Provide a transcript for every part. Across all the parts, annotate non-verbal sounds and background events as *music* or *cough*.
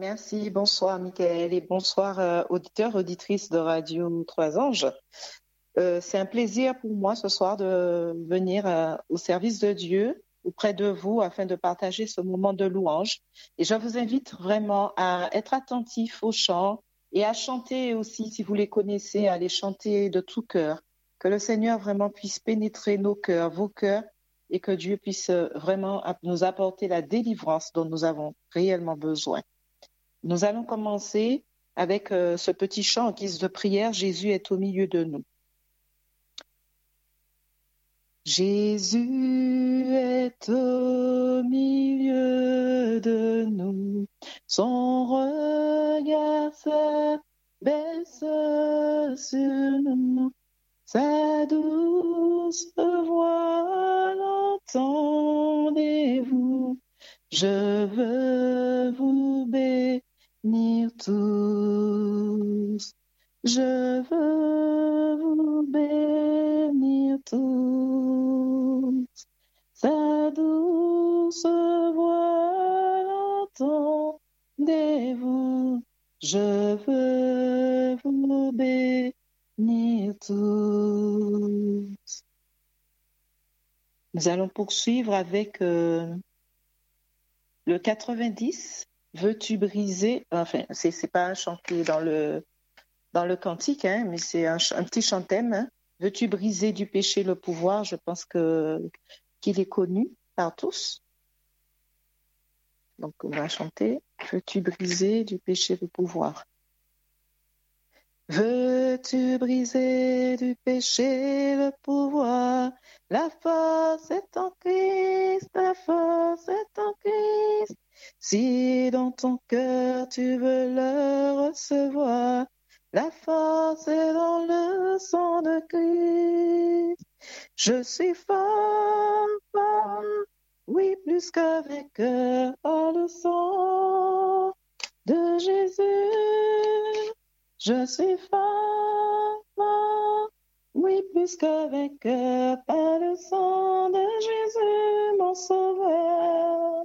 Merci, bonsoir Michael et bonsoir euh, auditeurs, auditrices de Radio Trois Anges. Euh, c'est un plaisir pour moi ce soir de venir euh, au service de Dieu auprès de vous afin de partager ce moment de louange. Et je vous invite vraiment à être attentif aux chants et à chanter aussi, si vous les connaissez, à les chanter de tout cœur. Que le Seigneur vraiment puisse pénétrer nos cœurs, vos cœurs, et que Dieu puisse vraiment nous apporter la délivrance dont nous avons réellement besoin. Nous allons commencer avec euh, ce petit chant en guise de prière, Jésus est au milieu de nous. Jésus est au milieu de nous, son regard s'abaisse sur nous, sa douce voix l'entendez-vous, je veux vous bénir tous. Je veux vous bénir tous. Sa douce voix entendez-vous. Je veux vous bénir tous. Nous allons poursuivre avec euh, le 90. Veux-tu briser Enfin, c'est c'est pas chanté dans le dans le cantique, hein, mais c'est un, petit chantème. Hein. Veux-tu briser du péché le pouvoir? Je pense qu'il est connu par tous. Donc on va chanter. Veux-tu briser du péché le pouvoir? Veux-tu briser du péché le pouvoir? La force est en Christ, la force est en Christ. Si dans ton cœur tu veux le recevoir, la force est dans le sang de Christ. Je suis fort, fort, oui, plus que vainqueur par le sang de Jésus. Je suis fort, fort, oui, plus que vainqueur par le sang de Jésus, mon sauveur.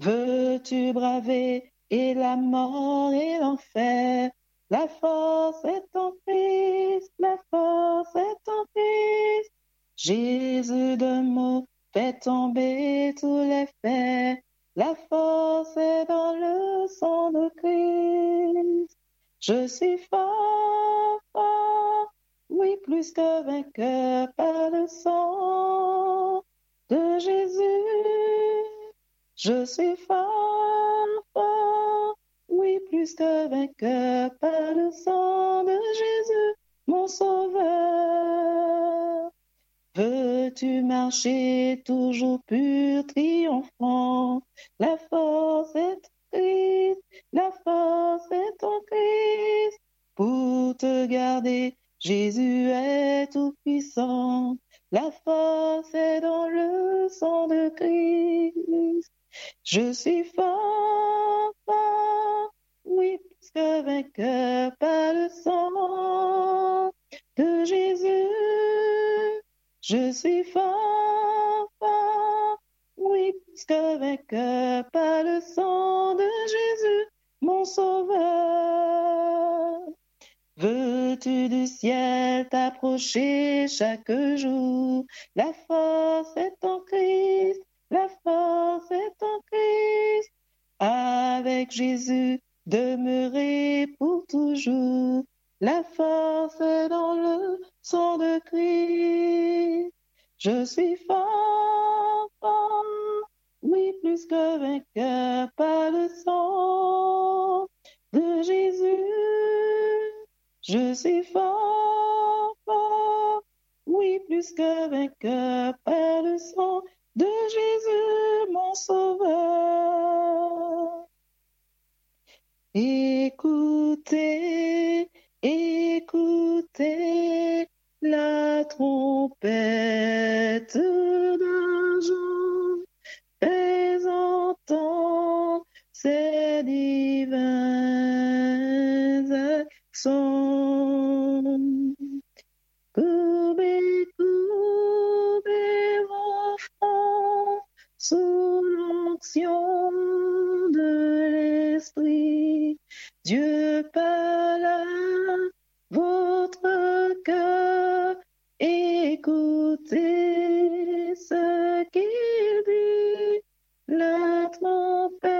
Veux-tu braver et la mort et l'enfer? La force est en Christ, la force est en Christ. Jésus de mots fait tomber tous les fers. La force est dans le sang de Christ. Je suis fort, fort, oui, plus que vainqueur par le sang de Jésus. Je suis fort, fort, oui, plus que vainqueur par le sang de Jésus, mon sauveur. Veux-tu marcher toujours pur, triomphant? La force est Christ, la force est en Christ. Pour te garder, Jésus est tout puissant. La force est dans le sang de Christ. Je suis fort, oui, plus que vainqueur par le sang de Jésus. Je suis fort, oui, plus que vainqueur par le sang de Jésus, mon sauveur. Veux-tu du ciel t'approcher chaque jour? La force est en Christ, la force est en Christ. Avec Jésus, demeurer pour toujours. La force est dans le sang de Christ. Je suis fort, fort, oui, plus que vainqueur par le sang de Jésus. Je suis fort, fort, oui, plus que vainqueur par le sang de Jésus, mon sauveur. Écoutez, écoutez la trompette d'argent présentant ses divins accents. De Dieu parle votre cœur, écoutez ce qu'il dit, la trompette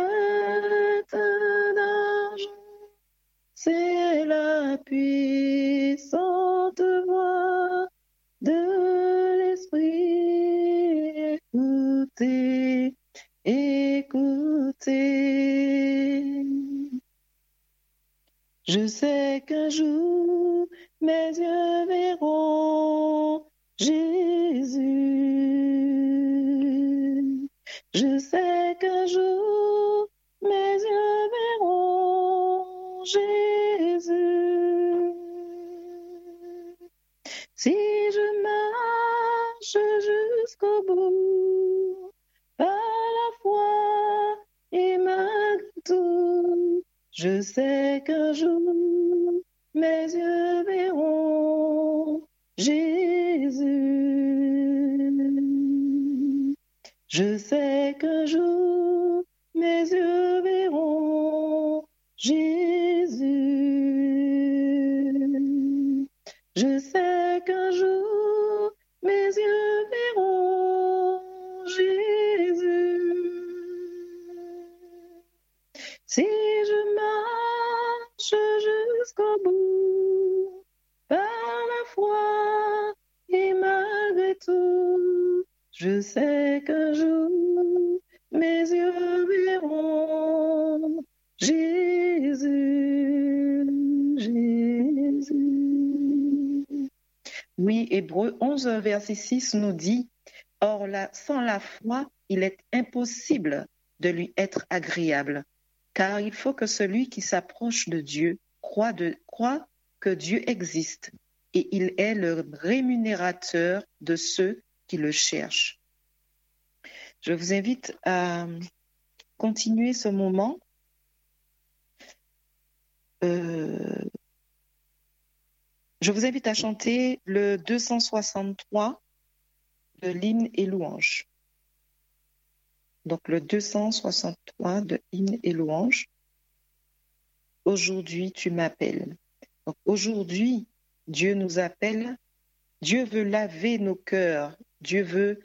d'argent, c'est la puissante Je sais qu'un jour mes yeux verront Jésus. Je sais qu'un jour mes yeux verront Jésus. Si je marche jusqu'au bout, je sais qu'un jour mes yeux verront Jésus. verset 6 nous dit, Or sans la foi, il est impossible de lui être agréable, car il faut que celui qui s'approche de Dieu croit, de, croit que Dieu existe et il est le rémunérateur de ceux qui le cherchent. Je vous invite à continuer ce moment je vous invite à chanter le 263 de l'hymne et louange. Donc le 263 de hymne et louange. Aujourd'hui, tu m'appelles. Aujourd'hui, Dieu nous appelle. Dieu veut laver nos cœurs. Dieu veut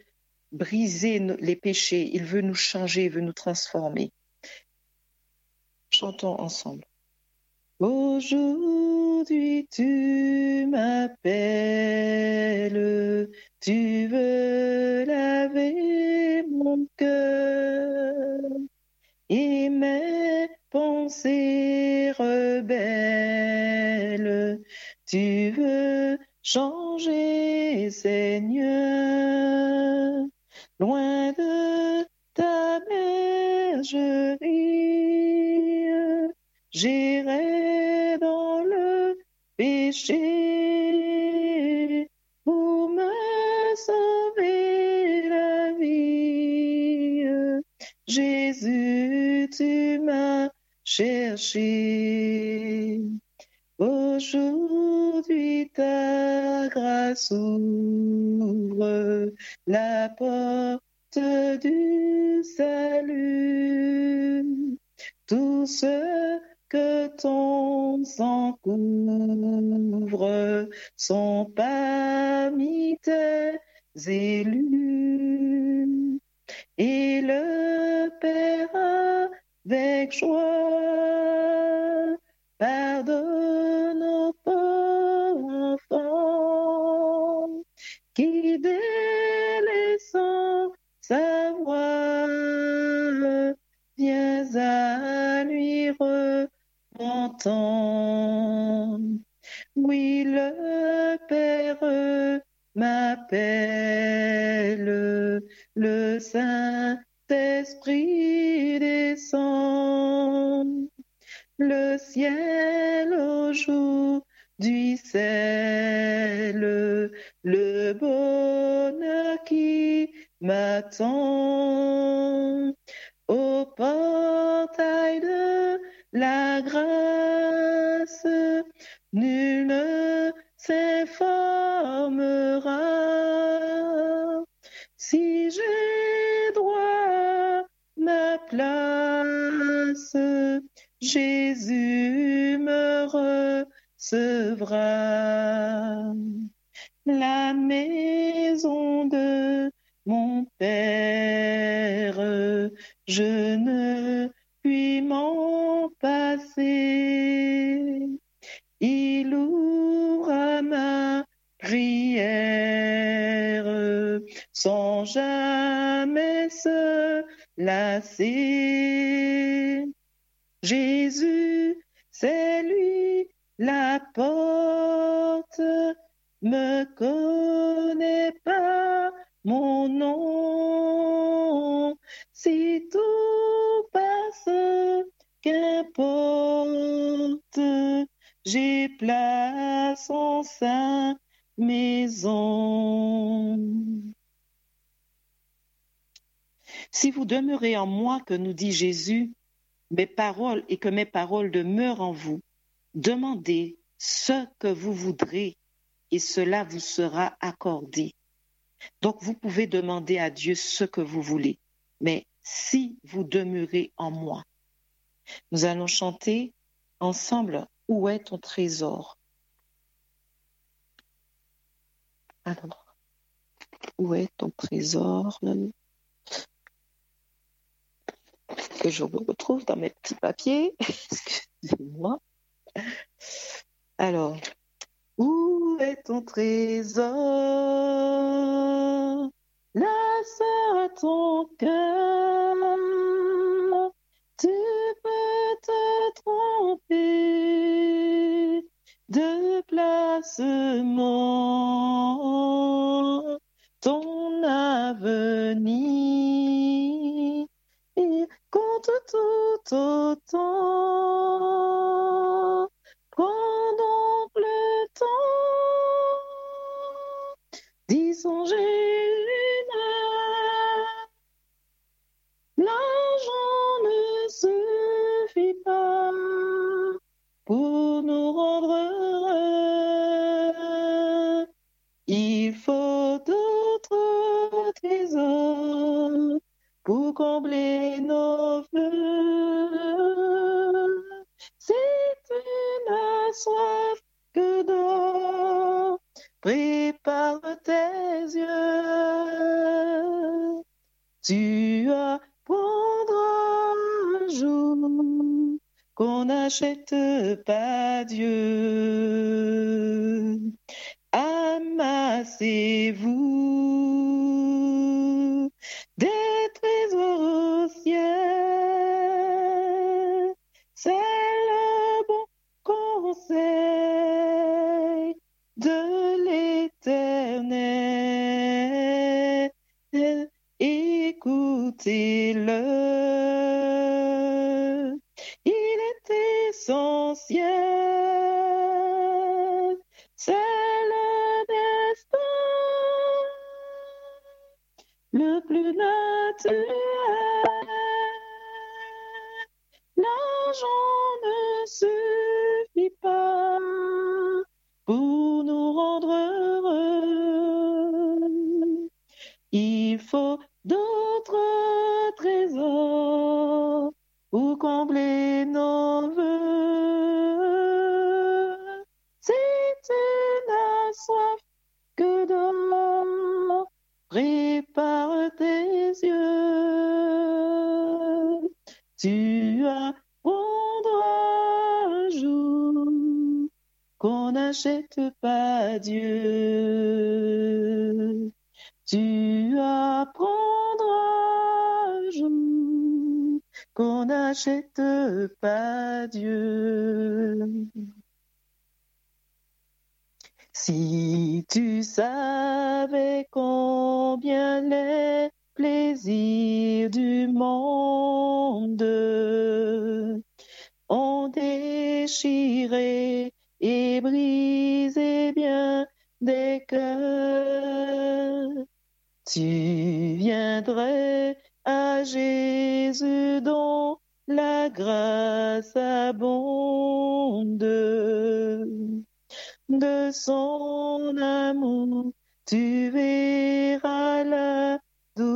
briser les péchés. Il veut nous changer, il veut nous transformer. Chantons ensemble. Aujourd'hui tu m'appelles, tu veux laver mon cœur. Et mes pensées rebelles, tu veux changer Seigneur, loin de ta bergerie, j'irai péché pour me sauver la vie. Jésus, tu m'as cherché. Aujourd'hui ta grâce ouvre la porte du salut. Tout ce que ton sang couvre sont parmi tes élus. Et le Père avec joie que nous dit Jésus, mes paroles et que mes paroles demeurent en vous. Demandez ce que vous voudrez et cela vous sera accordé. Donc vous pouvez demander à Dieu ce que vous voulez, mais si vous demeurez en moi. Nous allons chanter ensemble Où est ton trésor? Alors, Où est ton trésor que je retrouve dans mes petits papiers. *laughs* Excusez-moi. Alors, où est ton trésor? La sœur à ton cœur. Tu peux te tromper de placement. こと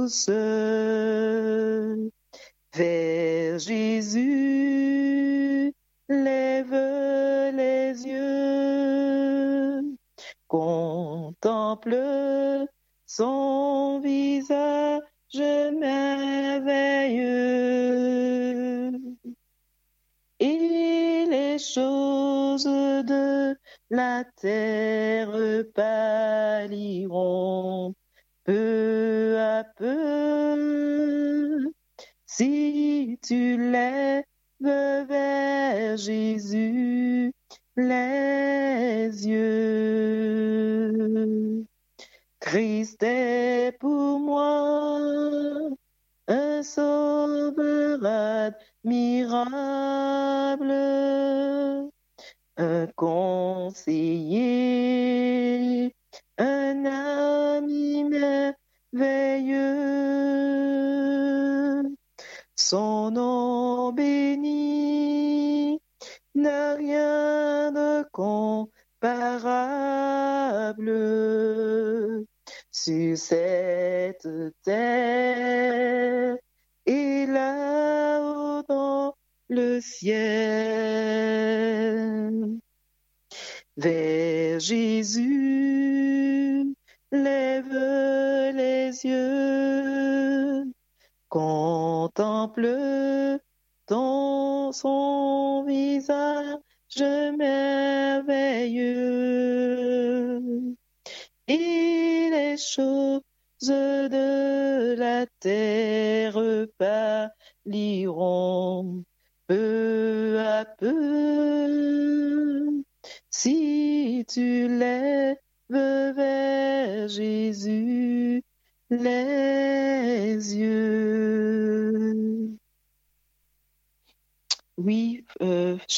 avance vers Jésus. Lève les yeux, contemple son visage merveilleux. Et les choses de la terre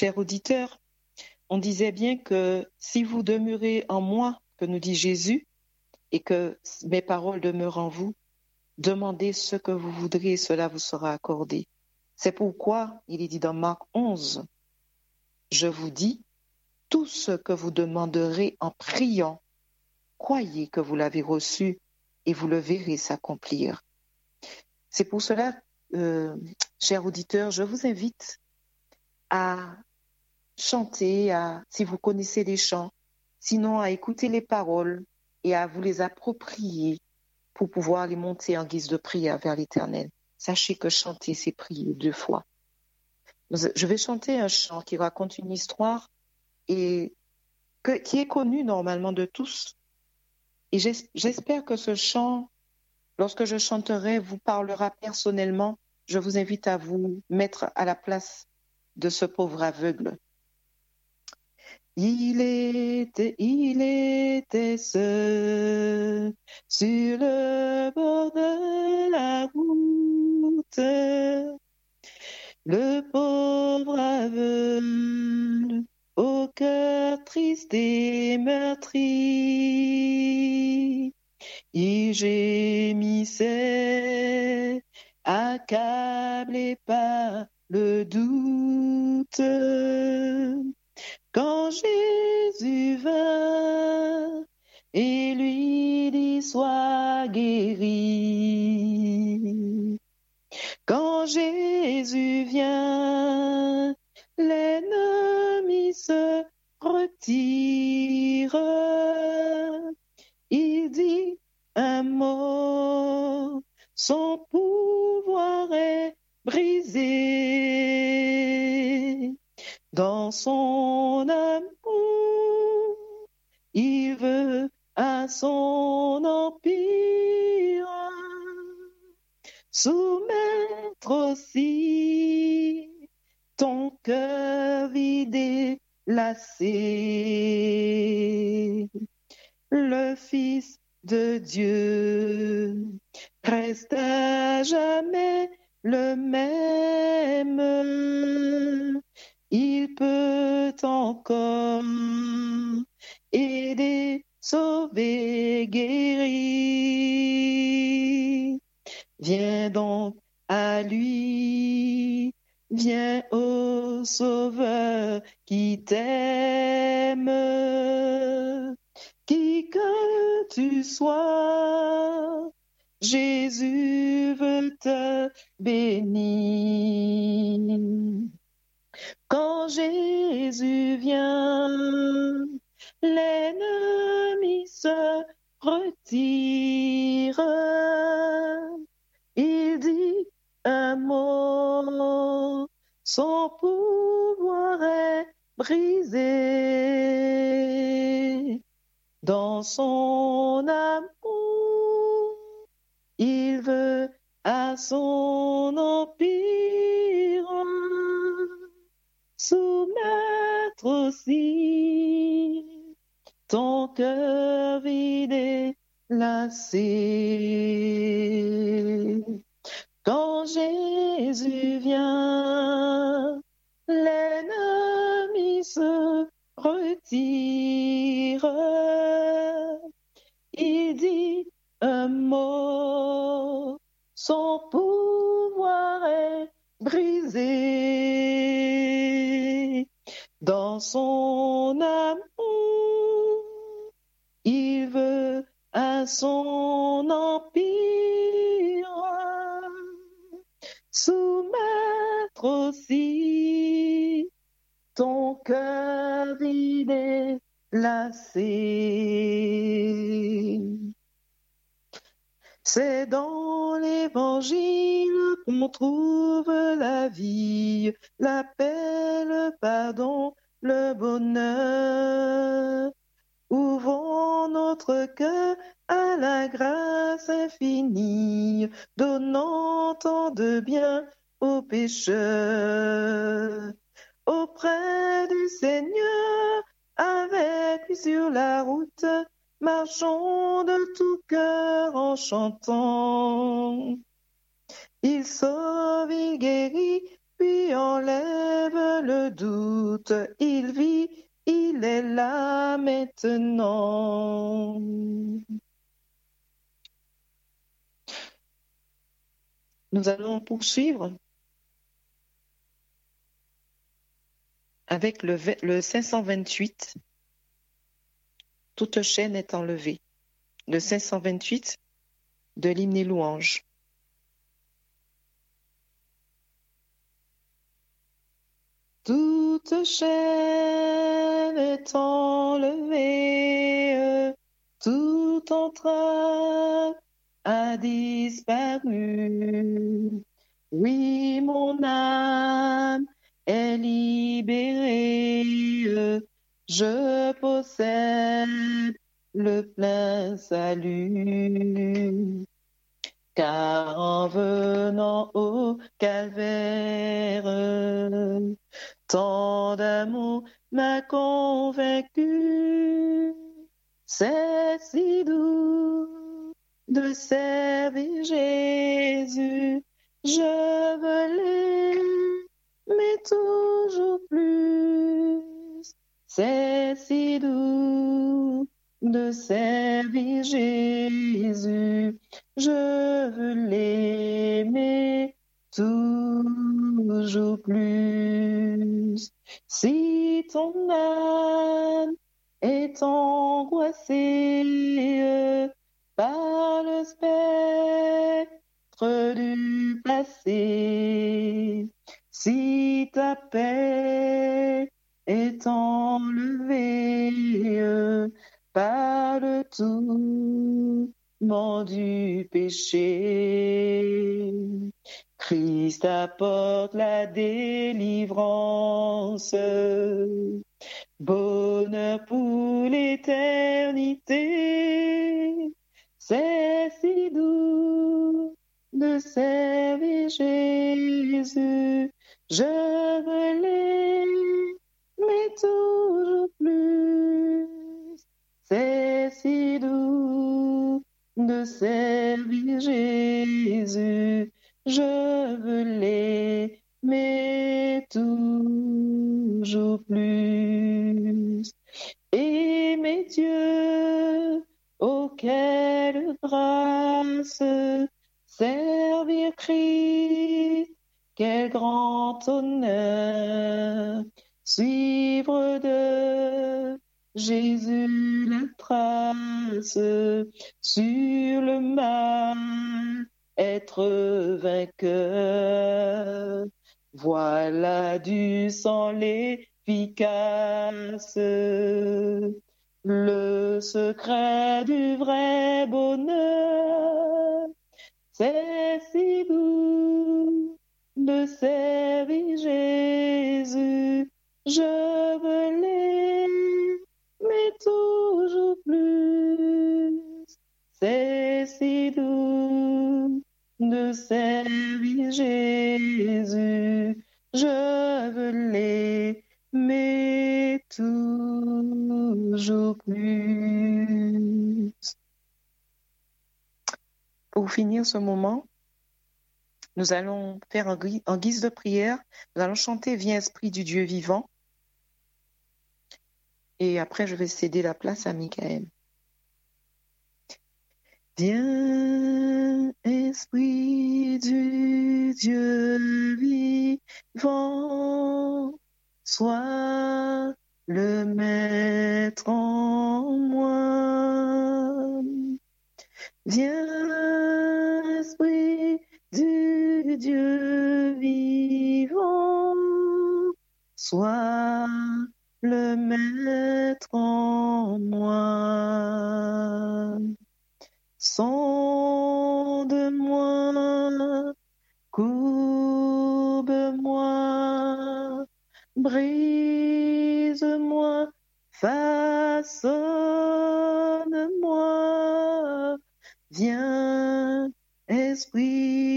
cher auditeur, on disait bien que si vous demeurez en moi, que nous dit Jésus, et que mes paroles demeurent en vous, demandez ce que vous voudrez, cela vous sera accordé. C'est pourquoi il est dit dans Marc 11, je vous dis, tout ce que vous demanderez en priant, croyez que vous l'avez reçu et vous le verrez s'accomplir. C'est pour cela, euh, chers auditeurs, je vous invite à chanter, si vous connaissez les chants, sinon à écouter les paroles et à vous les approprier pour pouvoir les monter en guise de prière vers l'Éternel. Sachez que chanter, c'est prier deux fois. Je vais chanter un chant qui raconte une histoire et qui est connu normalement de tous. Et j'espère que ce chant, lorsque je chanterai, vous parlera personnellement. Je vous invite à vous mettre à la place de ce pauvre aveugle il était, il était seul sur le bord de la route. Le pauvre aveugle au cœur triste et meurtri. Il gémissait, accablé par le doute. Quand Jésus vint et lui dit sois guéri. Quand Jésus vient, l'ennemi se retire. Il dit un mot, son pouvoir est brisé. Dans son amour, il veut à son empire soumettre aussi ton cœur vidé, lassé. Le Fils de Dieu reste à jamais le même il peut encore aider, sauver, guérir. Viens donc à lui, viens au Sauveur qui t'aime. Qui que tu sois, Jésus veut te bénis. Quand Jésus vient, l'ennemi se retire. Il dit un mot, son pouvoir est brisé. Dans son amour, il veut à son empire soumettre aussi ton cœur vide et lassé. Quand Jésus vient, l'ennemi se retire. Il dit un mot, son pouvoir est brisé. Auprès du Seigneur, avec lui sur la route, marchons de tout cœur en chantant. Il sauve, il guérit, puis enlève le doute. Il vit, il est là maintenant. Nous allons poursuivre avec le, le 528. Toute chaîne est enlevée. Le 528 de l'hymne et louange. Toute chaîne est enlevée, tout entrave a disparu. Oui, mon âme est libérée, je possède le plein salut. Car en venant au calvaire, tant d'amour m'a convaincu. C'est si doux de servir Jésus, je veux toujours plus. C'est si doux de servir Jésus, je veux l'aimer toujours plus. Si ton âme est angoissée par le spectre du passé, si ta paix est enlevée par le tourment du péché. Christ apporte la délivrance, bonheur pour l'éternité. C'est si doux de servir Jésus, je veux l'aimer toujours plus. C'est si doux de servir Jésus, je veux l'aimer toujours plus. Aimer Dieu, oh quelle grâce, servir Christ, quel grand honneur, suivre de Jésus la trace sur le mal être vainqueur. Voilà du sang l'efficace, le secret du vrai bonheur. C'est si doux de servir Jésus, je veux l'aimer toujours plus. C'est si doux de servir Jésus, je veux l'aimer toujours plus. Pour finir ce moment, nous allons faire en, guise de prière, nous allons chanter Viens Esprit du Dieu vivant. Et après, je vais céder la place à Michael. Viens, Esprit du Dieu vivant, sois le maître en moi. Viens, Esprit du Dieu vivant, sois le maître en moi. Sonde-moi, courbe-moi, brise-moi, façonne-moi. Viens, Esprit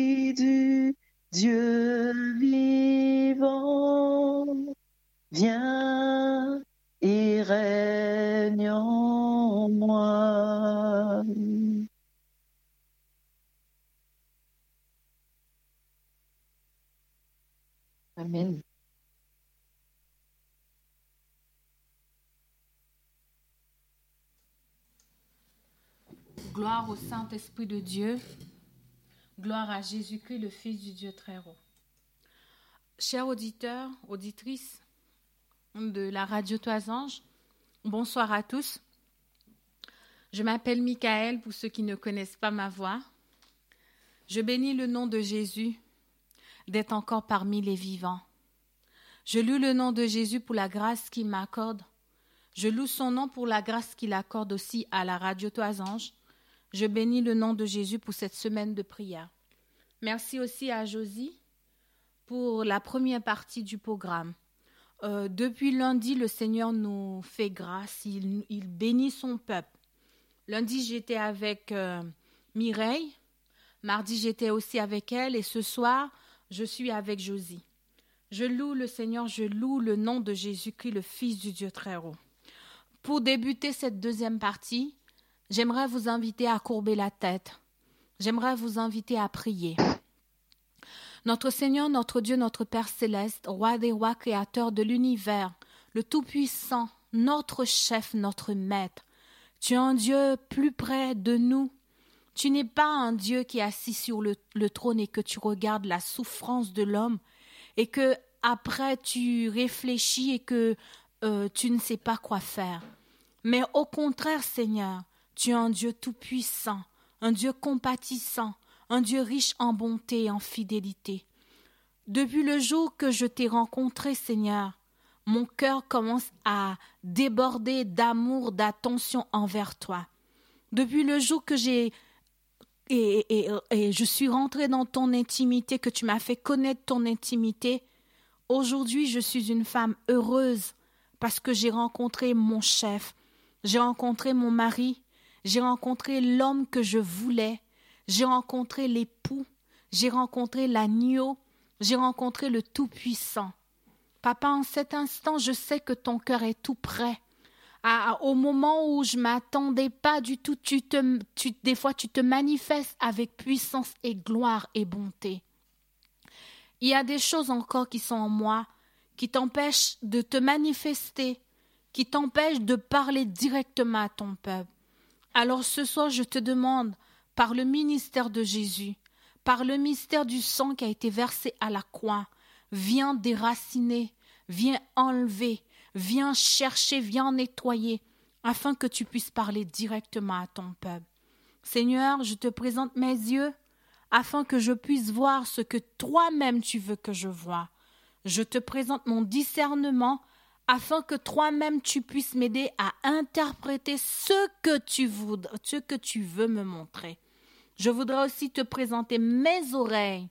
Dieu vivant, viens et règne en moi. Amen. Gloire au Saint-Esprit de Dieu. Gloire à Jésus-Christ, le Fils du Dieu très haut. Chers auditeurs, auditrices de la radio Toisange, bonsoir à tous. Je m'appelle Michael pour ceux qui ne connaissent pas ma voix. Je bénis le nom de Jésus d'être encore parmi les vivants. Je loue le nom de Jésus pour la grâce qu'il m'accorde. Je loue son nom pour la grâce qu'il accorde aussi à la radio Toisange. Je bénis le nom de Jésus pour cette semaine de prière. Merci aussi à Josie pour la première partie du programme. Euh, depuis lundi, le Seigneur nous fait grâce, il, bénit son peuple. Lundi, j'étais avec euh, Mireille, mardi, j'étais aussi avec elle, et ce soir, je suis avec Josie. Je loue le Seigneur, je loue le nom de Jésus-Christ, le Fils du Dieu très haut. Pour débuter cette deuxième partie, j'aimerais vous inviter à courber la tête. J'aimerais vous inviter à prier. Notre Seigneur, notre Dieu, notre Père céleste, roi des rois, créateur de l'univers, le Tout-Puissant, notre chef, notre maître, tu es un Dieu plus près de nous tu n'es pas un Dieu qui est assis sur le, trône et que tu regardes la souffrance de l'homme et que après tu réfléchis et que euh, tu ne sais pas quoi faire. Mais au contraire, Seigneur, tu es un Dieu tout-puissant, un Dieu compatissant, un Dieu riche en bonté et en fidélité. Depuis le jour que je t'ai rencontré, Seigneur, mon cœur commence à déborder d'amour, d'attention envers toi. Depuis le jour que j'ai et, je suis rentrée dans ton intimité, que tu m'as fait connaître ton intimité. Aujourd'hui, je suis une femme heureuse parce que j'ai rencontré mon chef, j'ai rencontré mon mari, j'ai rencontré l'homme que je voulais, j'ai rencontré l'époux, j'ai rencontré l'agneau, j'ai rencontré le Tout-Puissant. Papa, en cet instant, je sais que ton cœur est tout prêt au moment où je m'attendais pas du tout, des fois tu te manifestes avec puissance et gloire et bonté. Il y a des choses encore qui sont en moi qui t'empêchent de te manifester, qui t'empêchent de parler directement à ton peuple. Alors ce soir, je te demande, par le ministère de Jésus, par le mystère du sang qui a été versé à la croix, viens déraciner, viens enlever, Viens chercher, viens nettoyer, afin que tu puisses parler directement à ton peuple. Seigneur, je te présente mes yeux afin que je puisse voir ce que toi-même tu veux que je voie. Je te présente mon discernement afin que toi-même tu puisses m'aider à interpréter ce que tu veux me montrer. Je voudrais aussi te présenter mes oreilles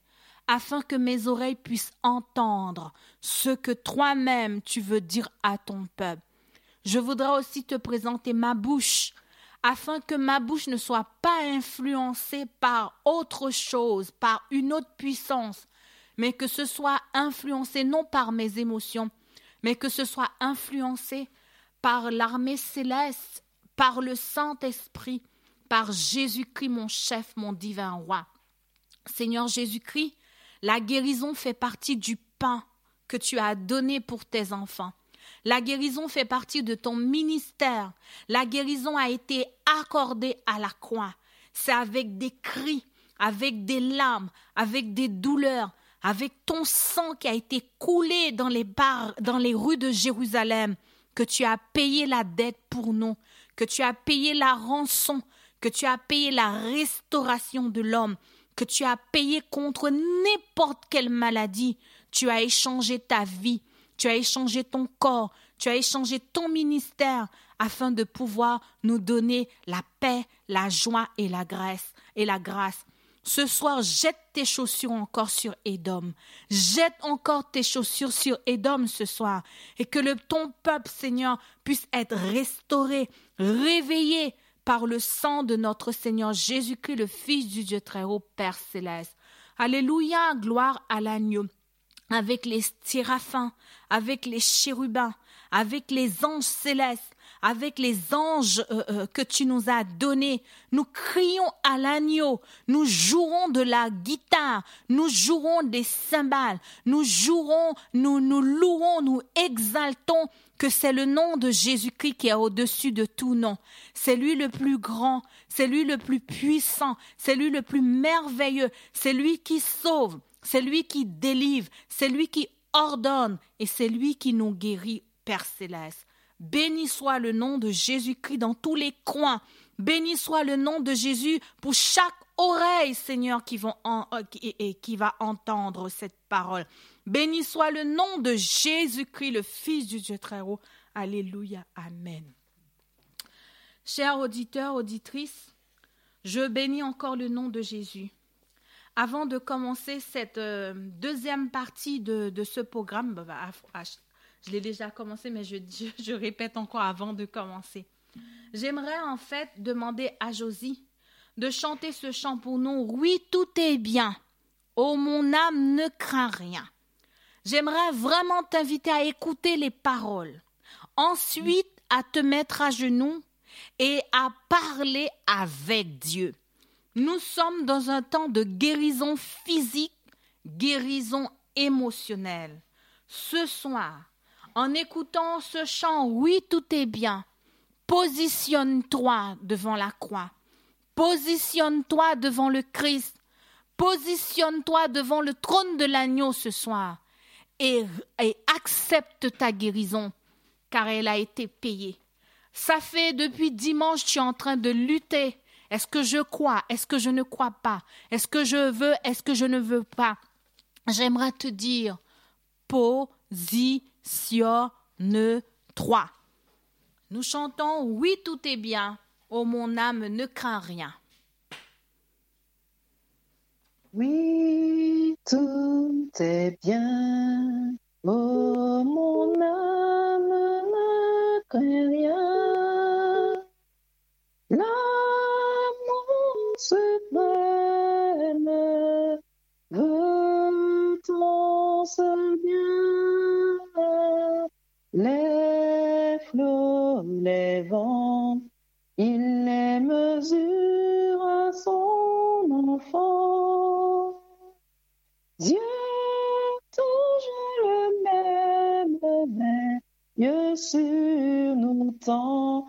afin que mes oreilles puissent entendre ce que toi-même tu veux dire à ton peuple. Je voudrais aussi te présenter ma bouche afin que ma bouche ne soit pas influencée par autre chose, par une autre puissance, mais que ce soit influencé non par mes émotions, mais que ce soit influencé par l'armée céleste, par le Saint-Esprit, par Jésus-Christ, mon chef, mon divin roi. Seigneur Jésus-Christ, la guérison fait partie du pain que tu as donné pour tes enfants. La guérison fait partie de ton ministère. La guérison a été accordée à la croix. C'est avec des cris, avec des larmes, avec des douleurs, avec ton sang qui a été coulé dans les bars, dans les rues de Jérusalem, que tu as payé la dette pour nous, que tu as payé la rançon, que tu as payé la restauration de l'homme, que tu as payé contre n'importe quelle maladie. Tu as échangé ta vie, tu as échangé ton corps, tu as échangé ton ministère afin de pouvoir nous donner la paix, la joie et la grâce et la grâce. Ce soir, jette tes chaussures encore sur Édom. Jette encore tes chaussures sur Édom ce soir. Et que le, ton peuple, Seigneur, puisse être restauré, réveillé par le sang de notre Seigneur Jésus-Christ, le Fils du Dieu très haut, Père céleste. Alléluia, gloire à l'agneau avec les séraphins, avec les chérubins, avec les anges célestes, avec les anges euh, euh, que tu nous as donnés. Nous crions à l'agneau, nous jouerons de la guitare, nous jouerons des cymbales, nous jouerons, nous nous louerons, nous exaltons que c'est le nom de Jésus-Christ qui est au-dessus de tout nom. C'est lui le plus grand, c'est lui le plus puissant, c'est lui le plus merveilleux, c'est lui qui sauve, c'est lui qui délivre, c'est lui qui ordonne. Et c'est lui qui nous guérit, Père céleste. Béni soit le nom de Jésus-Christ dans tous les coins. Béni soit le nom de Jésus pour chaque oreille, Seigneur, qui, vont euh, qui va entendre cette parole. Béni soit le nom de Jésus-Christ, le Fils du Dieu très haut. Alléluia. Amen. Chers auditeurs, auditrices, je bénis encore le nom de Jésus. Avant de commencer cette euh, deuxième partie de, ce programme, bah, bah, ah, je l'ai déjà commencé, mais *laughs* je, répète encore avant de commencer. J'aimerais en fait demander à Josie de chanter ce chant pour nous. Oui, tout est bien. Oh, mon âme ne craint rien. J'aimerais vraiment t'inviter à écouter les paroles. Ensuite, à te mettre à genoux et à parler avec Dieu. Nous sommes dans un temps de guérison physique, guérison émotionnelle. Ce soir, en écoutant ce chant, oui, tout est bien, positionne-toi devant la croix. Positionne-toi devant le Christ. Positionne-toi devant le trône de l'agneau ce soir. Et, accepte ta guérison car elle a été payée. Ça fait depuis dimanche, tu es en train de lutter. Est-ce que je crois? Est-ce que je ne crois pas? Est-ce que je veux? Est-ce que je ne veux pas? J'aimerais te dire, positionne-toi. Nous chantons Oui, tout est bien. Oh, mon âme ne craint rien. Oui, tout est bien. Oh, mon âme ne craint rien. suprême veut ton seul bien. Il les mesure à son enfant. Dieu, toujours le même, veille sur nous tendrement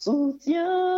主角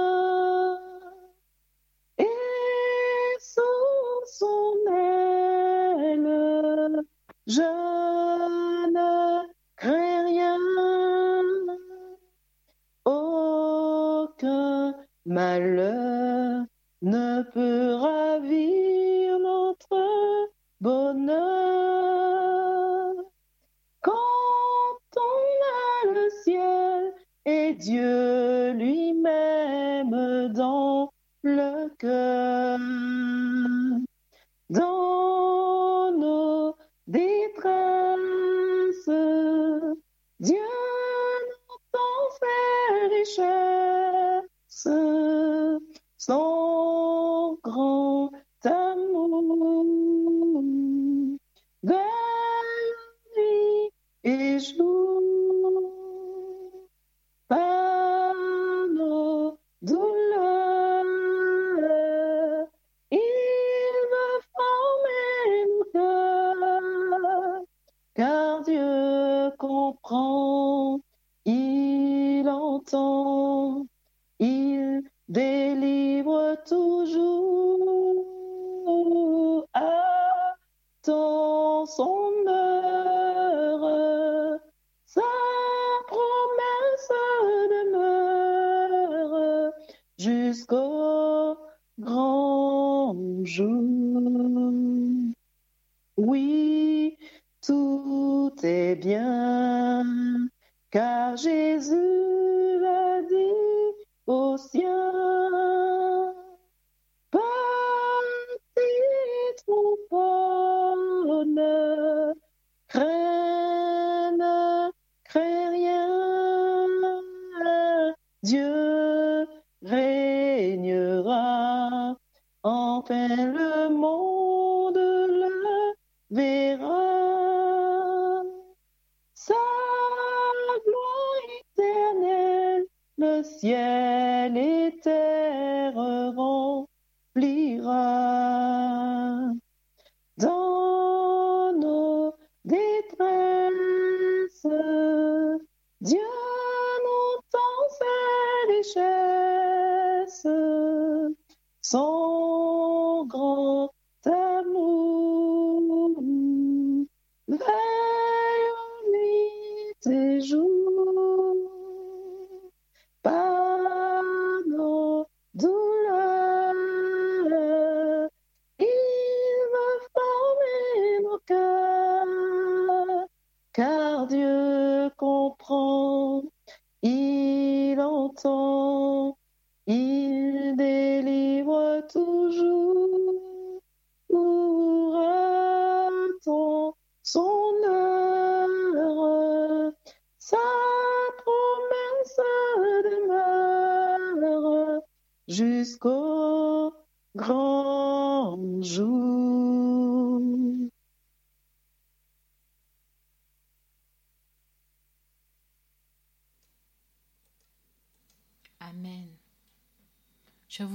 So.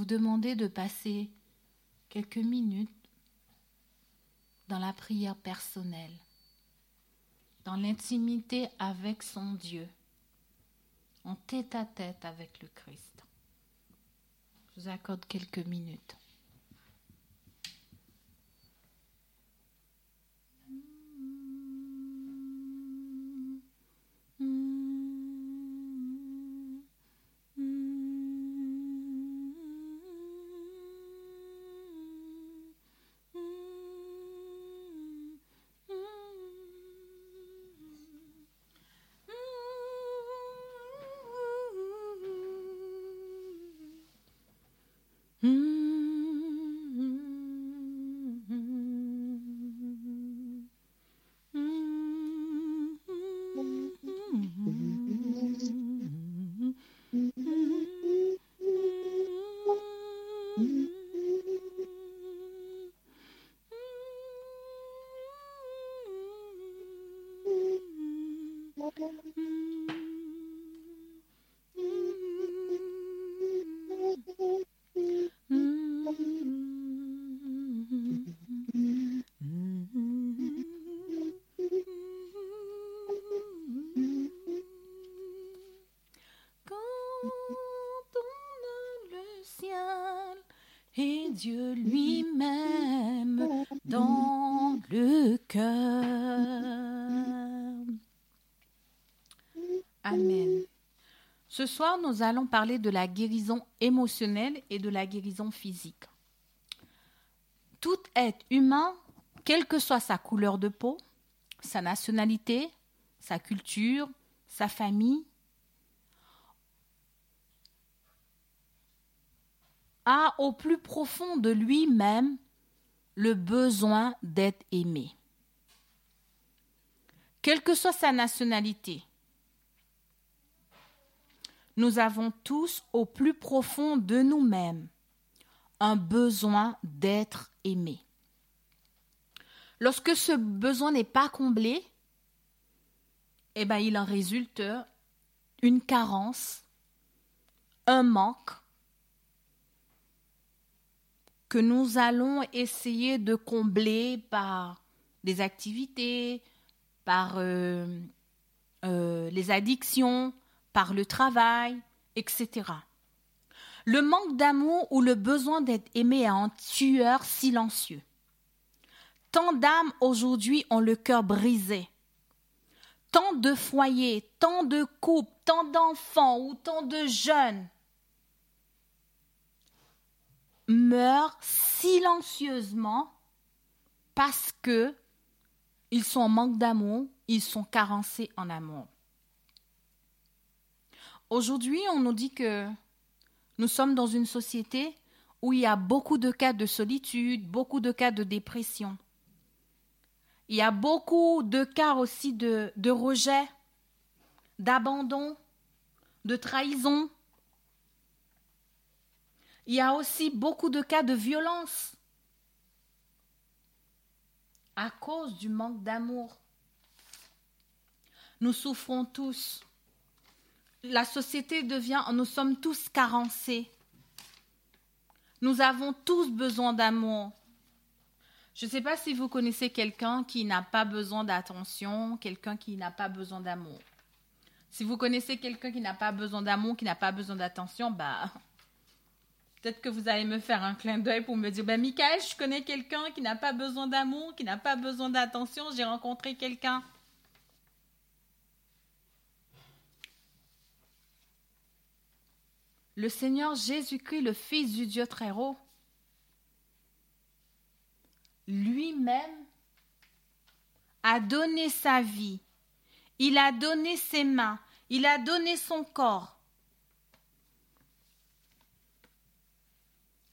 demander de passer quelques minutes dans la prière personnelle, dans l'intimité avec son Dieu, en tête à tête avec le Christ. Je vous accorde quelques minutes. Nous allons parler de la guérison émotionnelle et de la guérison physique. Tout être humain, quelle que soit sa couleur de peau, sa nationalité, sa culture, sa famille, a au plus profond de lui-même le besoin d'être aimé. Quelle que soit sa nationalité, nous avons tous au plus profond de nous-mêmes un besoin d'être aimé. Lorsque ce besoin n'est pas comblé, eh ben, il en résulte une carence, un manque que nous allons essayer de combler par des activités, par euh, euh, les addictions, par le travail, etc. Le manque d'amour ou le besoin d'être aimé est un tueur silencieux. Tant d'âmes aujourd'hui ont le cœur brisé. Tant de foyers, tant de couples, tant d'enfants ou tant de jeunes meurent silencieusement parce que ils sont en manque d'amour, ils sont carencés en amour. Aujourd'hui, on nous dit que nous sommes dans une société où il y a beaucoup de cas de solitude, beaucoup de cas de dépression. Il y a beaucoup de cas aussi de, rejet, d'abandon, de trahison, il y a aussi beaucoup de cas de violence à cause du manque d'amour. Nous souffrons tous. La société devient, nous sommes tous carencés. Nous avons tous besoin d'amour. Je ne sais pas si vous connaissez quelqu'un qui n'a pas besoin d'attention, quelqu'un qui n'a pas besoin d'amour. Si vous connaissez quelqu'un qui n'a pas besoin d'amour, qui n'a pas besoin d'attention, bah, Peut-être que vous allez me faire un clin d'œil pour me dire, ben Michael, je connais quelqu'un qui n'a pas besoin d'amour, qui n'a pas besoin d'attention, j'ai rencontré quelqu'un. Le Seigneur Jésus-Christ, le Fils du Dieu très haut, lui-même a donné sa vie, il a donné ses mains, il a donné son corps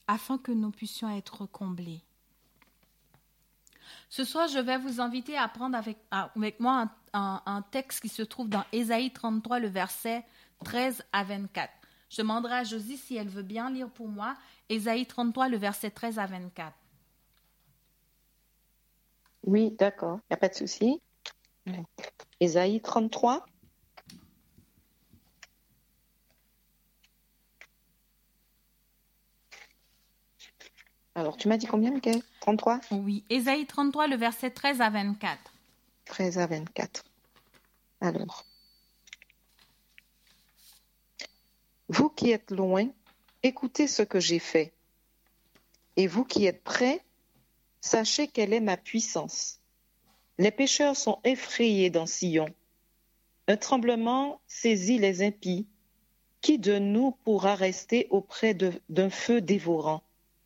afin que nous puissions être comblés. Ce soir, je vais vous inviter à prendre avec, moi un, texte qui se trouve dans Ésaïe 33, le verset 13 à 24. Je demanderai à Josie si elle veut bien lire pour moi Ésaïe 33, le verset 13 à 24. Oui, d'accord, il n'y a pas de souci. Ésaïe 33. Alors, tu m'as dit combien, Michael? 33 Oui, Ésaïe 33, le verset 13 à 24. 13 à 24. Alors. Vous qui êtes loin, écoutez ce que j'ai fait. Et vous qui êtes près, sachez quelle est ma puissance. Les pécheurs sont effrayés dans Sion. Un tremblement saisit les impies. Qui de nous pourra rester auprès d'un feu dévorant?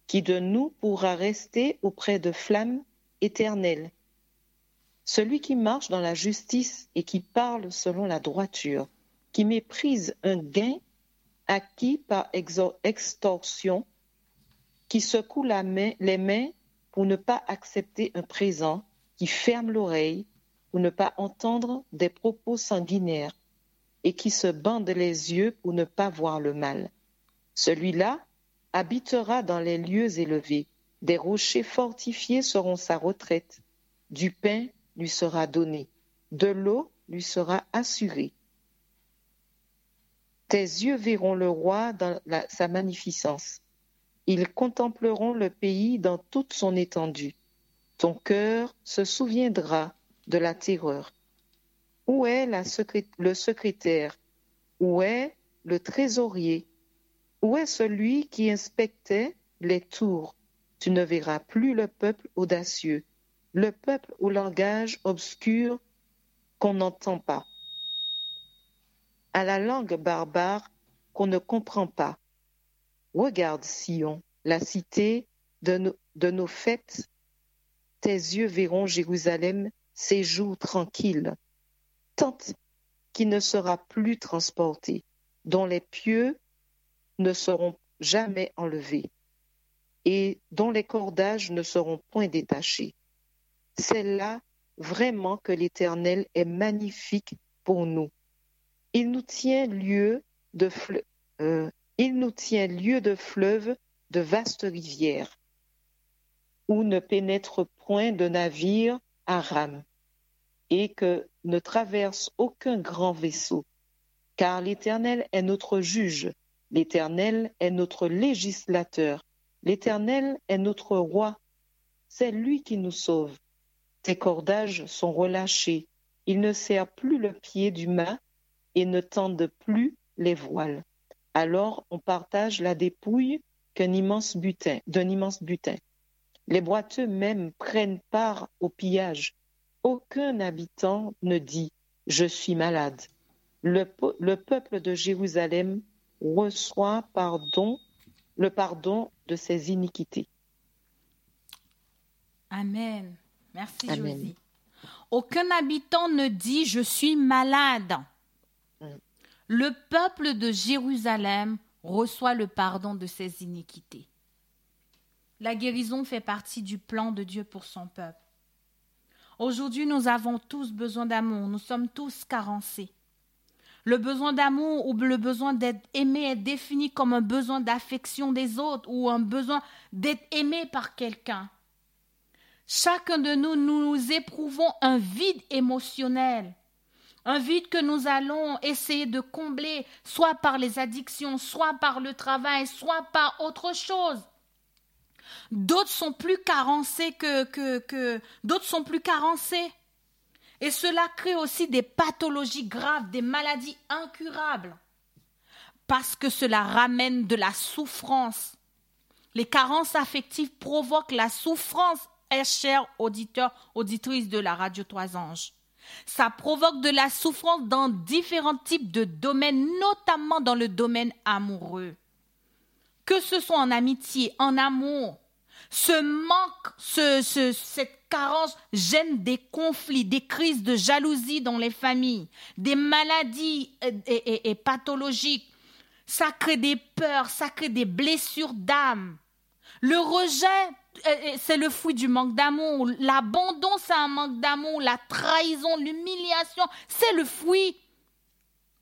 Qui de nous pourra rester auprès de flammes éternelles? Celui qui marche dans la justice et qui parle selon la droiture, qui méprise un gain acquis par extorsion, qui secoue les mains pour ne pas accepter un présent, qui ferme l'oreille pour ne pas entendre des propos sanguinaires, et qui se bande les yeux pour ne pas voir le mal. Celui-là habitera dans les lieux élevés. Des rochers fortifiés seront sa retraite. Du pain lui sera donné. De l'eau lui sera assurée. Tes yeux verront le roi dans sa magnificence. Ils contempleront le pays dans toute son étendue. Ton cœur se souviendra de la terreur. Où est le secrétaire? Où est le trésorier? Où est celui qui inspectait les tours? Tu ne verras plus le peuple audacieux, le peuple au langage obscur qu'on n'entend pas, à la langue barbare qu'on ne comprend pas. Regarde, Sion, la cité de, nos fêtes. Tes yeux verront Jérusalem, ses jours tranquilles, tente qui ne sera plus transportée, dont les pieux ne seront jamais enlevés et dont les cordages ne seront point détachés. C'est là vraiment que l'Éternel est magnifique pour nous. Il nous tient lieu de, euh, de fleuves, de vastes rivières, où ne pénètre point de navire à rame, et que ne traverse aucun grand vaisseau, car l'Éternel est notre juge, l'Éternel est notre législateur, l'Éternel est notre roi, c'est lui qui nous sauve. Tes cordages sont relâchés, il ne serre plus le pied du mât et ne tendent plus les voiles. Alors on partage la dépouille qu'un immense butin, d'un immense butin. Les boiteux même prennent part au pillage. Aucun habitant ne dit Je suis malade. Le, le peuple de Jérusalem reçoit pardon, le pardon de ses iniquités. Amen. Merci Josie. Aucun habitant ne dit Je suis malade. Le peuple de Jérusalem reçoit le pardon de ses iniquités. La guérison fait partie du plan de Dieu pour son peuple. Aujourd'hui, nous avons tous besoin d'amour, nous sommes tous carencés. Le besoin d'amour ou le besoin d'être aimé est défini comme un besoin d'affection des autres ou un besoin d'être aimé par quelqu'un. Chacun de nous, nous éprouvons un vide émotionnel un vide que nous allons essayer de combler, soit par les addictions, soit par le travail, soit par autre chose. D'autres sont plus carencés que, d'autres sont plus carencés. Et cela crée aussi des pathologies graves, des maladies incurables. Parce que cela ramène de la souffrance. Les carences affectives provoquent la souffrance, chers auditeurs, auditrices de la radio Trois Anges. Ça provoque de la souffrance dans différents types de domaines, notamment dans le domaine amoureux. Que ce soit en amitié, en amour, ce manque, cette carence gêne des conflits, des crises de jalousie dans les familles, des maladies et pathologiques. Ça crée des peurs, ça crée des blessures d'âme. Le rejet euh, euh, c'est le fruit du manque d'amour. L'abandon, c'est un manque d'amour. La trahison, l'humiliation, c'est le fruit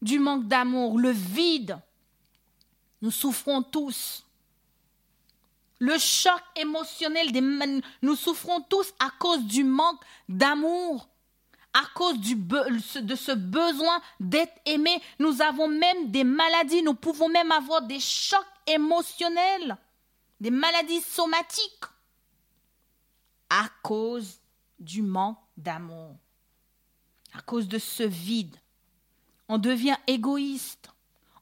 du manque d'amour. Le vide, nous souffrons tous. Le choc émotionnel, nous souffrons tous à cause du manque d'amour, à cause de ce besoin d'être aimé. Nous avons même des maladies, nous pouvons même avoir des chocs émotionnels, des maladies somatiques à cause du manque d'amour, à cause de ce vide. On devient égoïste,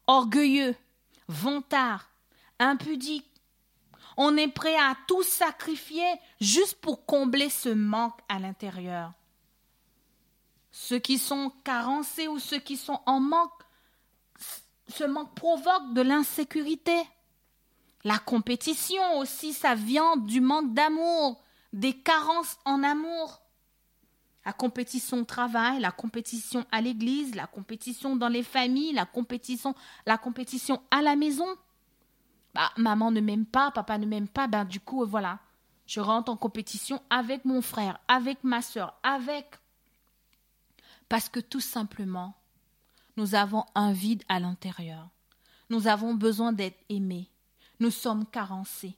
orgueilleux, vantard, impudique. On est prêt à tout sacrifier juste pour combler ce manque à l'intérieur. Ceux qui sont carencés ou ceux qui sont en manque, ce manque provoque de l'insécurité. La compétition aussi, ça vient du manque d'amour, des carences en amour. La compétition au travail, la compétition à l'église, la compétition dans les familles, la compétition, la compétition à la maison. Bah, maman ne m'aime pas, papa ne m'aime pas, ben du coup, voilà. Je rentre en compétition avec mon frère, avec ma soeur, avec. Parce que tout simplement, nous avons un vide à l'intérieur. Nous avons besoin d'être aimés. Nous sommes carencés.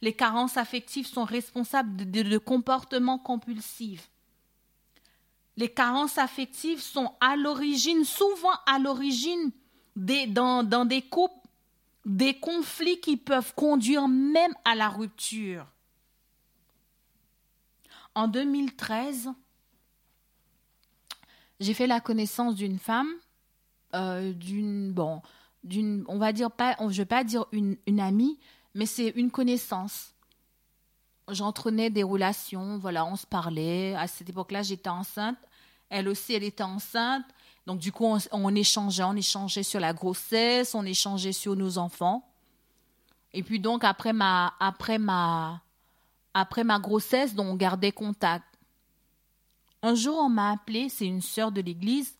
Les carences affectives sont responsables de, comportements compulsifs. Les carences affectives sont à l'origine, souvent à l'origine, dans, des couples, des conflits qui peuvent conduire même à la rupture. En 2013, j'ai fait la connaissance d'une femme, euh, d'une bon, d'une, on va dire pas, vais pas dire une amie, mais c'est une connaissance. J'entraînais des relations, voilà, on se parlait. À cette époque-là, j'étais enceinte. Elle aussi, elle était enceinte. Donc, du coup, on, on, échangeait, on échangeait sur la grossesse, on échangeait sur nos enfants. Et puis, donc, après ma, après ma, après ma grossesse, donc, on gardait contact. Un jour, on m'a appelé, c'est une sœur de l'église.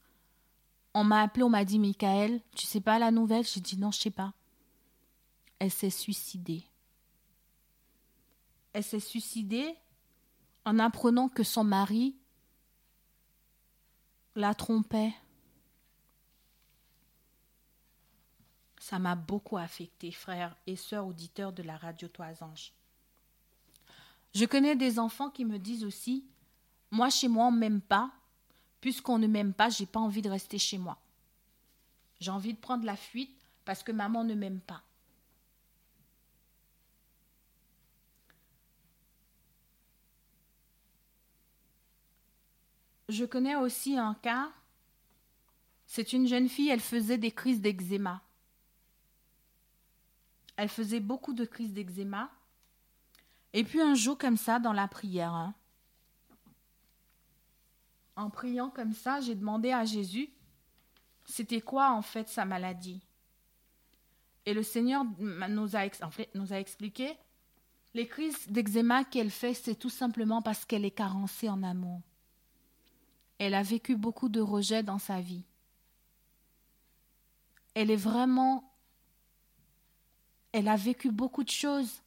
On m'a appelé, on m'a dit, Michael, tu sais pas la nouvelle J'ai dit, non, je sais pas. Elle s'est suicidée. Elle s'est suicidée en apprenant que son mari la trompait. Ça m'a beaucoup affecté, frères et sœurs auditeurs de la radio Toisange. Je connais des enfants qui me disent aussi Moi, chez moi, on ne m'aime pas. Puisqu'on ne m'aime pas, j'ai pas envie de rester chez moi. J'ai envie de prendre la fuite parce que maman ne m'aime pas. Je connais aussi un cas. C'est une jeune fille, elle faisait des crises d'eczéma. Elle faisait beaucoup de crises d'eczéma. Et puis un jour comme ça, dans la prière, hein, en priant comme ça, j'ai demandé à Jésus, c'était quoi en fait sa maladie? Et le Seigneur nous a, nous a expliqué, les crises d'eczéma qu'elle fait, c'est tout simplement parce qu'elle est carencée en amour. Elle a vécu beaucoup de rejets dans sa vie. Elle est vraiment elle a vécu beaucoup de choses.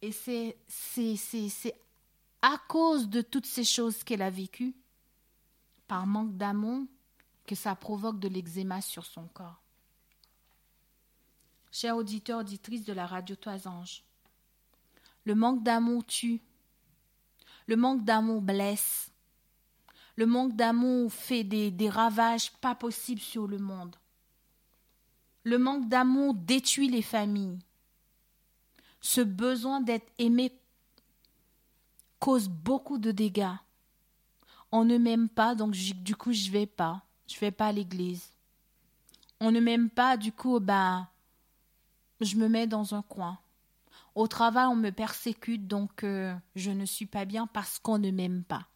Et c'est, à cause de toutes ces choses qu'elle a vécues, par manque d'amour, que ça provoque de l'eczéma sur son corps. Chers auditeurs, auditrices de la radio Toisange, le manque d'amour tue. Le manque d'amour blesse. Le manque d'amour fait des, ravages pas possibles sur le monde. Le manque d'amour détruit les familles. Ce besoin d'être aimé cause beaucoup de dégâts. On ne m'aime pas, donc du coup je vais pas. Je vais pas à l'église. On ne m'aime pas, du coup, ben, je me mets dans un coin. Au travail, on me persécute, donc euh, je ne suis pas bien parce qu'on ne m'aime pas.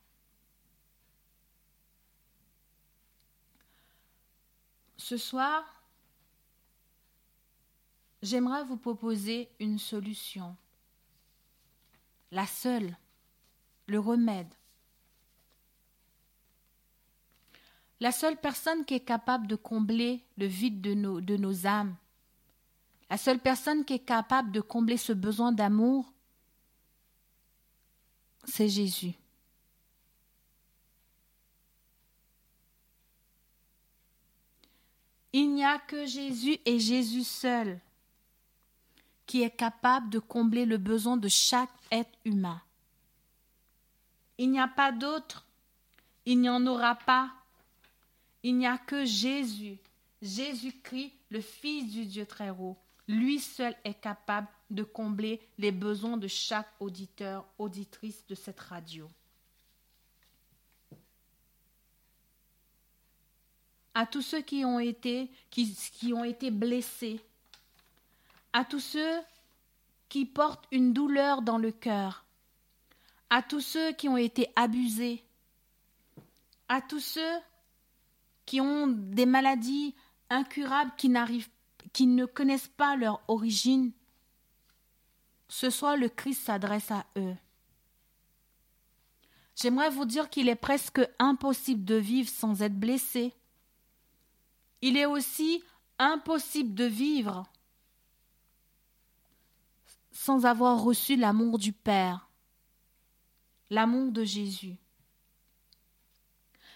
Ce soir, j'aimerais vous proposer une solution. La seule, le remède. La seule personne qui est capable de combler le vide de nos, âmes, la seule personne qui est capable de combler ce besoin d'amour, c'est Jésus. Il n'y a que Jésus et Jésus seul qui est capable de combler le besoin de chaque être humain. Il n'y a pas d'autre, il n'y en aura pas. Il n'y a que Jésus, Jésus-Christ, le Fils du Dieu très haut. Lui seul est capable de combler les besoins de chaque auditeur, auditrice de cette radio. À tous ceux qui ont été, qui, ont été blessés, à tous ceux qui portent une douleur dans le cœur, à tous ceux qui ont été abusés, à tous ceux qui ont des maladies incurables qui qui ne connaissent pas leur origine. Ce soir, le Christ s'adresse à eux. J'aimerais vous dire qu'il est presque impossible de vivre sans être blessé. Il est aussi impossible de vivre sans avoir reçu l'amour du Père, l'amour de Jésus.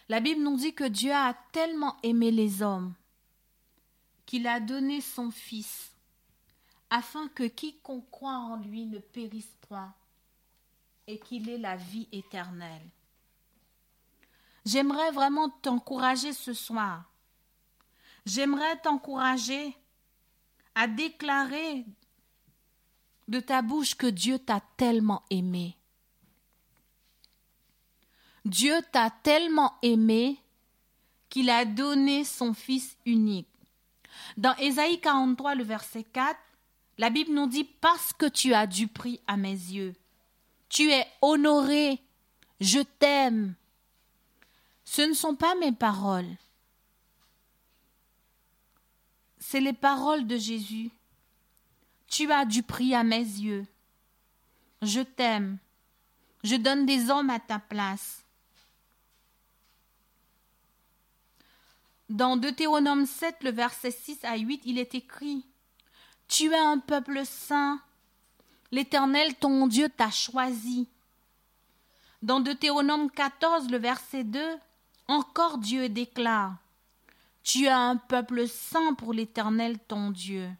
La Bible nous dit que Dieu a tellement aimé les hommes qu'il a donné son Fils, afin que quiconque croit en lui ne périsse point, et qu'il ait la vie éternelle. J'aimerais vraiment t'encourager ce soir. J'aimerais t'encourager à déclarer de ta bouche que Dieu t'a tellement aimé. Dieu t'a tellement aimé qu'il a donné son Fils unique. Dans Ésaïe 43, le verset 4, La Bible nous dit parce que tu as du prix à mes yeux. Tu es honoré. Je t'aime. Ce ne sont pas mes paroles. C'est les paroles de Jésus. Tu as du prix à mes yeux. Je t'aime. Je donne des hommes à ta place. Dans Deutéronome 7, le verset 6 à 8, il est écrit Tu es un peuple saint. L'Éternel, ton Dieu, t'a choisi. Dans Deutéronome 14, le verset 2, encore Dieu déclare Tu es un peuple saint pour l'Éternel, ton Dieu.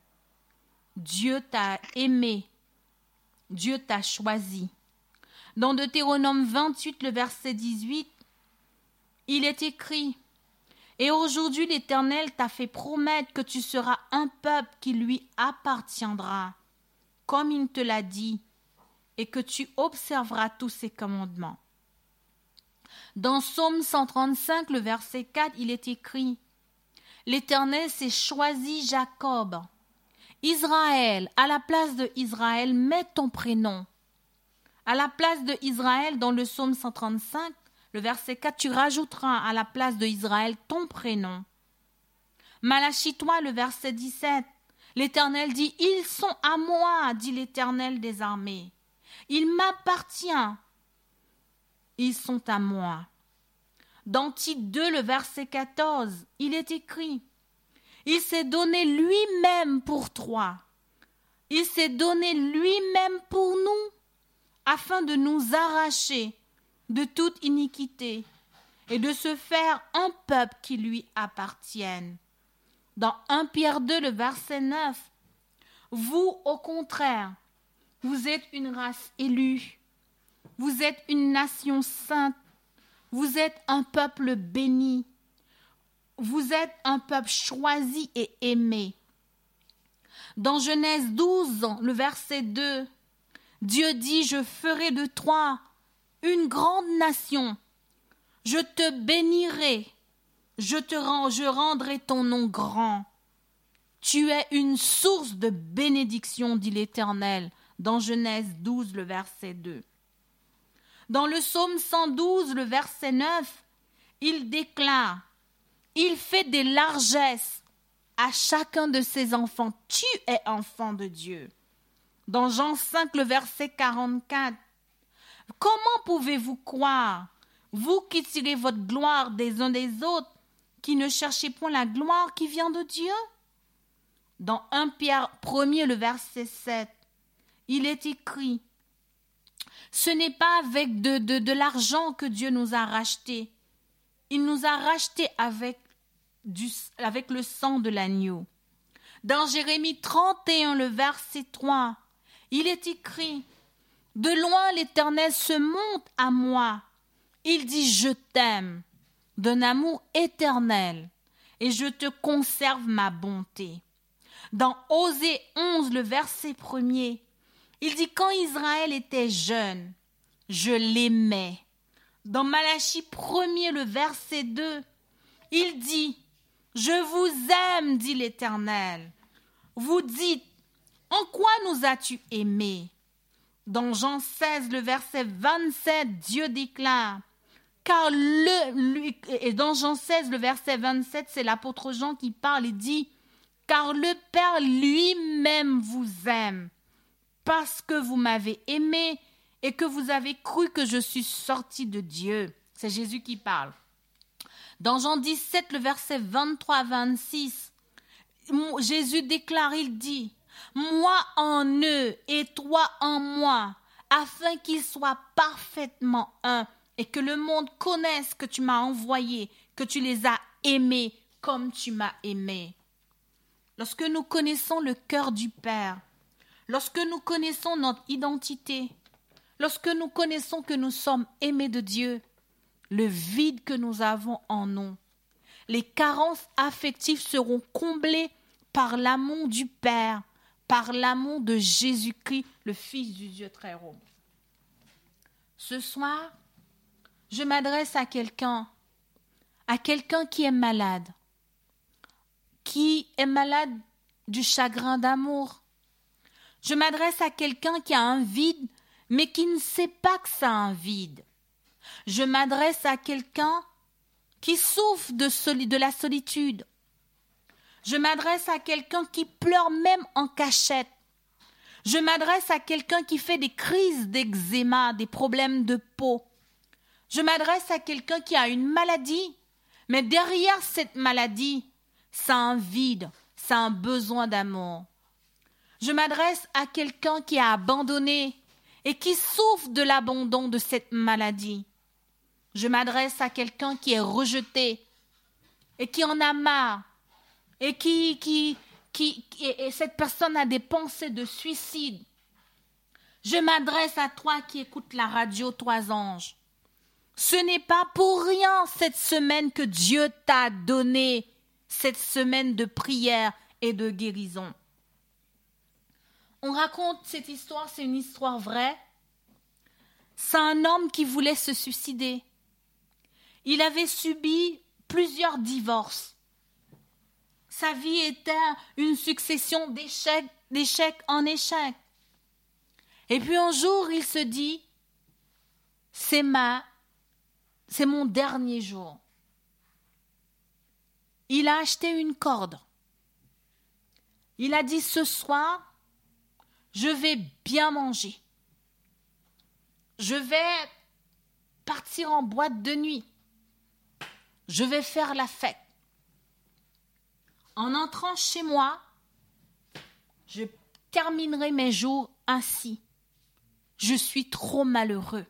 Dieu t'a aimé. Dieu t'a choisi. Dans Deutéronome 28, le verset 18, il est écrit Et aujourd'hui l'Éternel t'a fait promettre que tu seras un peuple qui lui appartiendra, comme il te l'a dit, et que tu observeras tous ses commandements. Dans Psaume 135, le verset 4, il est écrit L'Éternel s'est choisi Jacob. Israël, à la place de Israël, mets ton prénom. À la place de Israël, dans le psaume 135, le verset 4, tu rajouteras à la place de Israël ton prénom. Malachie-toi, le verset 17. L'Éternel dit Ils sont à moi, dit l'Éternel des armées. Ils m'appartiennent. Ils sont à moi. Dans Tite 2, le verset 14, il est écrit Il s'est donné lui-même pour toi. Il s'est donné lui-même pour nous afin de nous arracher de toute iniquité et de se faire un peuple qui lui appartienne. Dans 1 Pierre 2, le verset 9, vous, au contraire, vous êtes une race élue, vous êtes une nation sainte, vous êtes un peuple béni, vous êtes un peuple choisi et aimé. Dans Genèse 12, le verset 2, Dieu dit, je ferai de toi une grande nation. Je te bénirai. Je te rendrai ton nom grand. Tu es une source de bénédiction, dit l'Éternel, dans Genèse 12, le verset 2. Dans le psaume 112, le verset 9, il déclare Il fait des largesses à chacun de ses enfants. Tu es enfant de Dieu dans Jean 5, le verset 44. Comment pouvez-vous croire, vous qui tirez votre gloire des uns des autres, qui ne cherchez point la gloire qui vient de Dieu? Dans 1 Pierre 1 le verset 7, il est écrit Ce n'est pas avec de, l'argent que Dieu nous a rachetés. Il nous a rachetés avec le sang de l'agneau. Dans Jérémie 31, le verset 3, il est écrit De loin l'Éternel se monte à moi. Il dit Je t'aime d'un amour éternel et je te conserve ma bonté. Dans Osée 11, le verset premier, il dit Quand Israël était jeune, je l'aimais. Dans Malachie 1 le verset 2, il dit Je vous aime, dit l'Éternel. Vous dites en quoi nous as-tu aimés? Dans Jean 16, le verset 27, Dieu déclare car le, et dans Jean 16, le verset 27, c'est l'apôtre Jean qui parle et dit Car le Père lui-même vous aime, parce que vous m'avez aimé et que vous avez cru que je suis sorti de Dieu. C'est Jésus qui parle. Dans Jean 17, le verset 23-26, Jésus déclare, il dit moi en eux et toi en moi, afin qu'ils soient parfaitement un, et que le monde connaisse que tu m'as envoyé, que tu les as aimés comme tu m'as aimé. Lorsque nous connaissons le cœur du Père, lorsque nous connaissons notre identité, lorsque nous connaissons que nous sommes aimés de Dieu, le vide que nous avons en nous, les carences affectives seront comblées par l'amour du Père par l'amour de Jésus-Christ, le Fils du Dieu très haut. Ce soir, je m'adresse à quelqu'un, à quelqu'un qui est malade, qui est malade du chagrin d'amour, Je m'adresse à quelqu'un qui a un vide, mais qui ne sait pas que ça a un vide. Je m'adresse à quelqu'un qui souffre de, la solitude. Je m'adresse à quelqu'un qui pleure même en cachette. Je m'adresse à quelqu'un qui fait des crises d'eczéma, des problèmes de peau. Je m'adresse à quelqu'un qui a une maladie, mais derrière cette maladie, ça a un vide, ça a un besoin d'amour. Je m'adresse à quelqu'un qui a abandonné et qui souffre de l'abandon de cette maladie. Je m'adresse à quelqu'un qui est rejeté et qui en a marre et qui, qui, qui, et cette personne a des pensées de suicide. Je m'adresse à toi qui écoutes la radio Trois Anges. Ce n'est pas pour rien cette semaine que Dieu t'a donné cette semaine de prière et de guérison. On raconte cette histoire, c'est une histoire vraie. C'est un homme qui voulait se suicider. Il avait subi plusieurs divorces. Sa vie était une succession d'échecs, d'échecs en échecs. Et puis un jour, il se dit, c'est ma, c'est mon dernier jour. Il a acheté une corde. Il a dit ce soir, je vais bien manger. Je vais partir en boîte de nuit. Je vais faire la fête. En entrant chez moi, je terminerai mes jours ainsi. Je suis trop malheureux.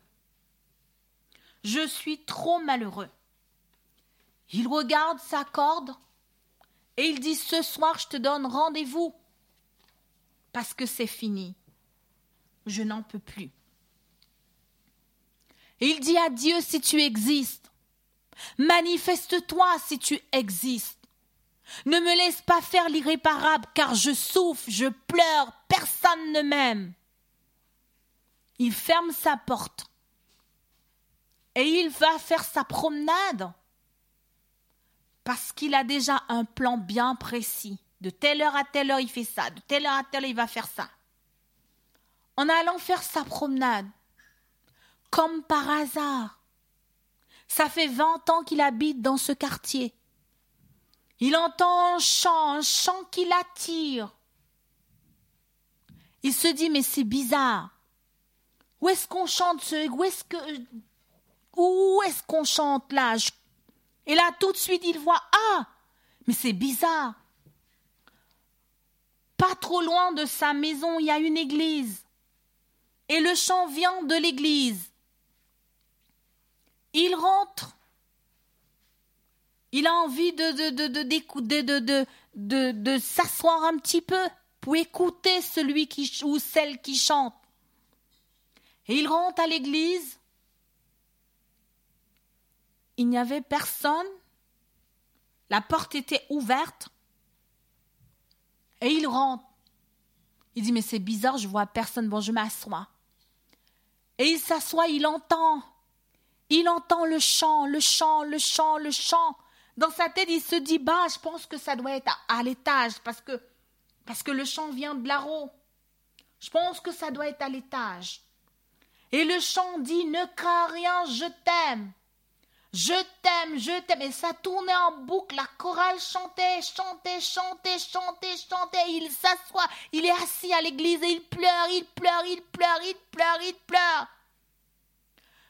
Je suis trop malheureux. Il regarde sa corde et il dit Ce soir, je te donne rendez-vous parce que c'est fini. Je n'en peux plus. Il dit à Dieu si tu existes. Manifeste-toi si tu existes. Ne me laisse pas faire l'irréparable, car je souffre, je pleure, personne ne m'aime. Il ferme sa porte et il va faire sa promenade parce qu'il a déjà un plan bien précis. De telle heure à telle heure, il fait ça. De telle heure à telle heure, il va faire ça. En allant faire sa promenade, comme par hasard, ça fait vingt ans qu'il habite dans ce quartier. Il entend un chant, un chant qui l'attire. Il se dit, mais c'est bizarre. Où est-ce qu'on chante ce, où est-ce que, où est-ce qu'on chante là? Et là, tout de suite, il voit, ah, mais c'est bizarre. Pas trop loin de sa maison, il y a une église. Et le chant vient de l'église. Il rentre il a envie de, de, de, de, s'asseoir un petit peu pour écouter celui qui, ou celle qui chante. Et il rentre à l'église. Il n'y avait personne. La porte était ouverte. Et il rentre. Il dit, mais c'est bizarre, je vois personne. Bon, je m'assois. Et il s'assoit, il entend. Il entend le chant, le chant, le chant, le chant. Dans sa tête, il se dit, bah, je pense que ça doit être à, l'étage parce que, parce que le chant vient de là-haut. Je pense que ça doit être à l'étage. Et le chant dit, ne crains rien, je t'aime. Je t'aime, je t'aime. Et ça tournait en boucle. La chorale chantait, chantait, chantait, chantait, chantait. Il s'assoit. Il est assis à l'église et il pleure, il pleure, il pleure, il pleure, il pleure.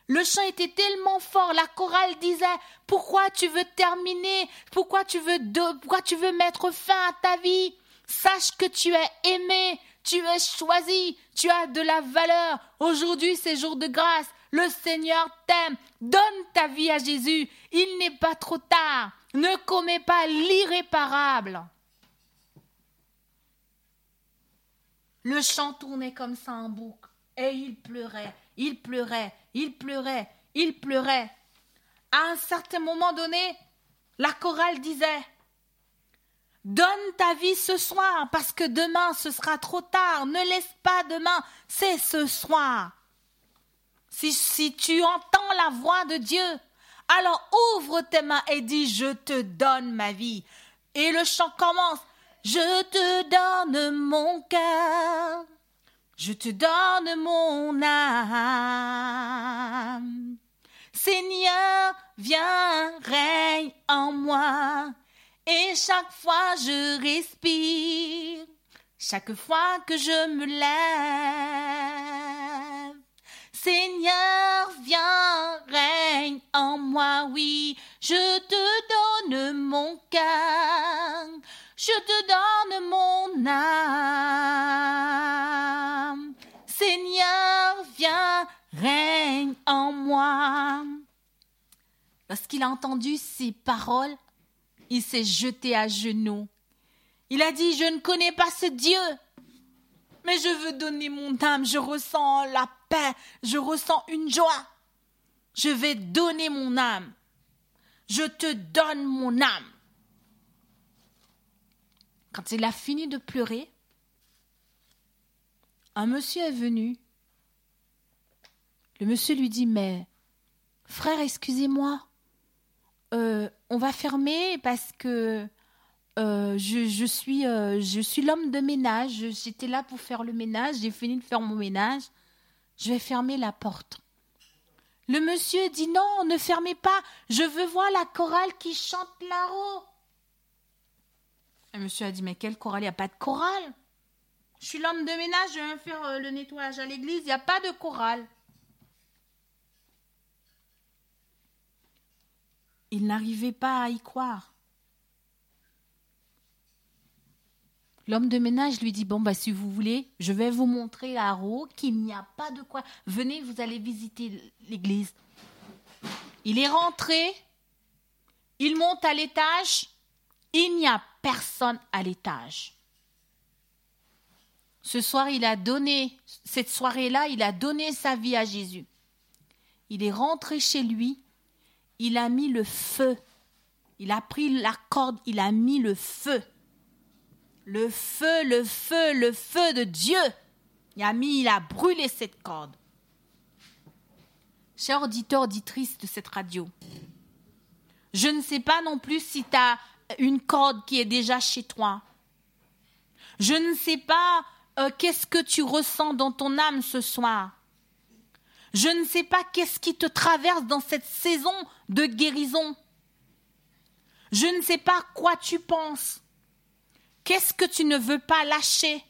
Le chant était tellement fort, la chorale disait Pourquoi tu veux terminer? Pourquoi tu veux, pourquoi tu veux mettre fin à ta vie? Sache que tu es aimé, tu es choisi, tu as de la valeur. Aujourd'hui, c'est jour de grâce. Le Seigneur t'aime. Donne ta vie à Jésus. Il n'est pas trop tard. Ne commets pas l'irréparable. Le chant tournait comme ça en boucle. Et il pleurait, il pleurait, il pleurait, il pleurait. À un certain moment donné, la chorale disait Donne ta vie ce soir, parce que demain ce sera trop tard. Ne laisse pas demain, c'est ce soir. Si, tu entends la voix de Dieu, alors ouvre tes mains et dis Je te donne ma vie. Et le chant commence Je te donne mon cœur. Je te donne mon âme. Seigneur, viens, règne en moi. Et chaque fois je respire, chaque fois que je me lève. Seigneur, viens, règne en moi, oui, je te donne mon cœur, je te donne mon âme. Seigneur, viens, règne en moi. Lorsqu'il a entendu ces paroles, il s'est jeté à genoux. Il a dit, je ne connais pas ce Dieu, mais je veux donner mon âme, je ressens la je ressens une joie. Je vais donner mon âme. Je te donne mon âme. Quand il a fini de pleurer, un monsieur est venu. Le monsieur lui dit, mais frère, excusez-moi, euh, on va fermer parce que euh, je, suis, euh, je suis l'homme de ménage. J'étais là pour faire le ménage. J'ai fini de faire mon ménage. Je vais fermer la porte. Le monsieur dit non, ne fermez pas. Je veux voir la chorale qui chante là-haut. Le monsieur a dit mais quelle chorale? Il n'y a pas de chorale. Je suis l'homme de ménage. Je viens faire le nettoyage à l'église. Il n'y a pas de chorale. Il n'arrivait pas à y croire. L'homme de ménage lui dit Bon, bah, si vous voulez, je vais vous montrer à haut qu'il n'y a pas de quoi. Venez, vous allez visiter l'église. Il est rentré, il monte à l'étage, il n'y a personne à l'étage. Ce soir, il a donné, cette soirée-là, il a donné sa vie à Jésus. Il est rentré chez lui, il a mis le feu. Il a pris la corde, il a mis le feu. Le feu, le feu, le feu de Dieu. Mis, il a brûlé cette corde. Cher auditeur, auditrice de cette radio, je ne sais pas non plus si tu as une corde qui est déjà chez toi. Je ne sais pas euh, qu'est-ce que tu ressens dans ton âme ce soir. Je ne sais pas qu'est-ce qui te traverse dans cette saison de guérison. Je ne sais pas quoi tu penses. Qu'est-ce que tu ne veux pas lâcher?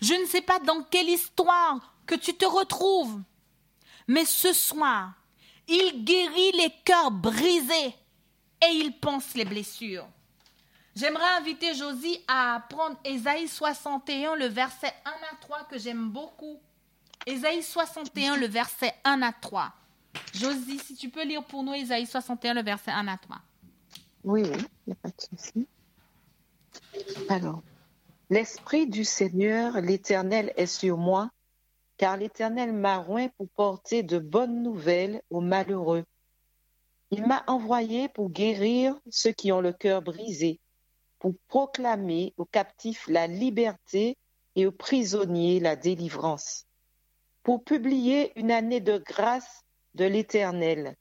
Je ne sais pas dans quelle histoire que tu te retrouves. Mais ce soir, il guérit les cœurs brisés et il pense les blessures. J'aimerais inviter Josie à prendre Ésaïe 61, le verset 1 à 3 que j'aime beaucoup. Ésaïe 61, le verset 1 à 3. Josie, si tu peux lire pour nous Ésaïe 61, le verset 1 à 3. Oui, oui, il n'y a pas de souci. Alors, l'Esprit du Seigneur, l'Éternel, est sur moi, car l'Éternel m'a roint pour porter de bonnes nouvelles aux malheureux. Il m'a envoyé pour guérir ceux qui ont le cœur brisé, pour proclamer aux captifs la liberté et aux prisonniers la délivrance pour publier une année de grâce de l'Éternel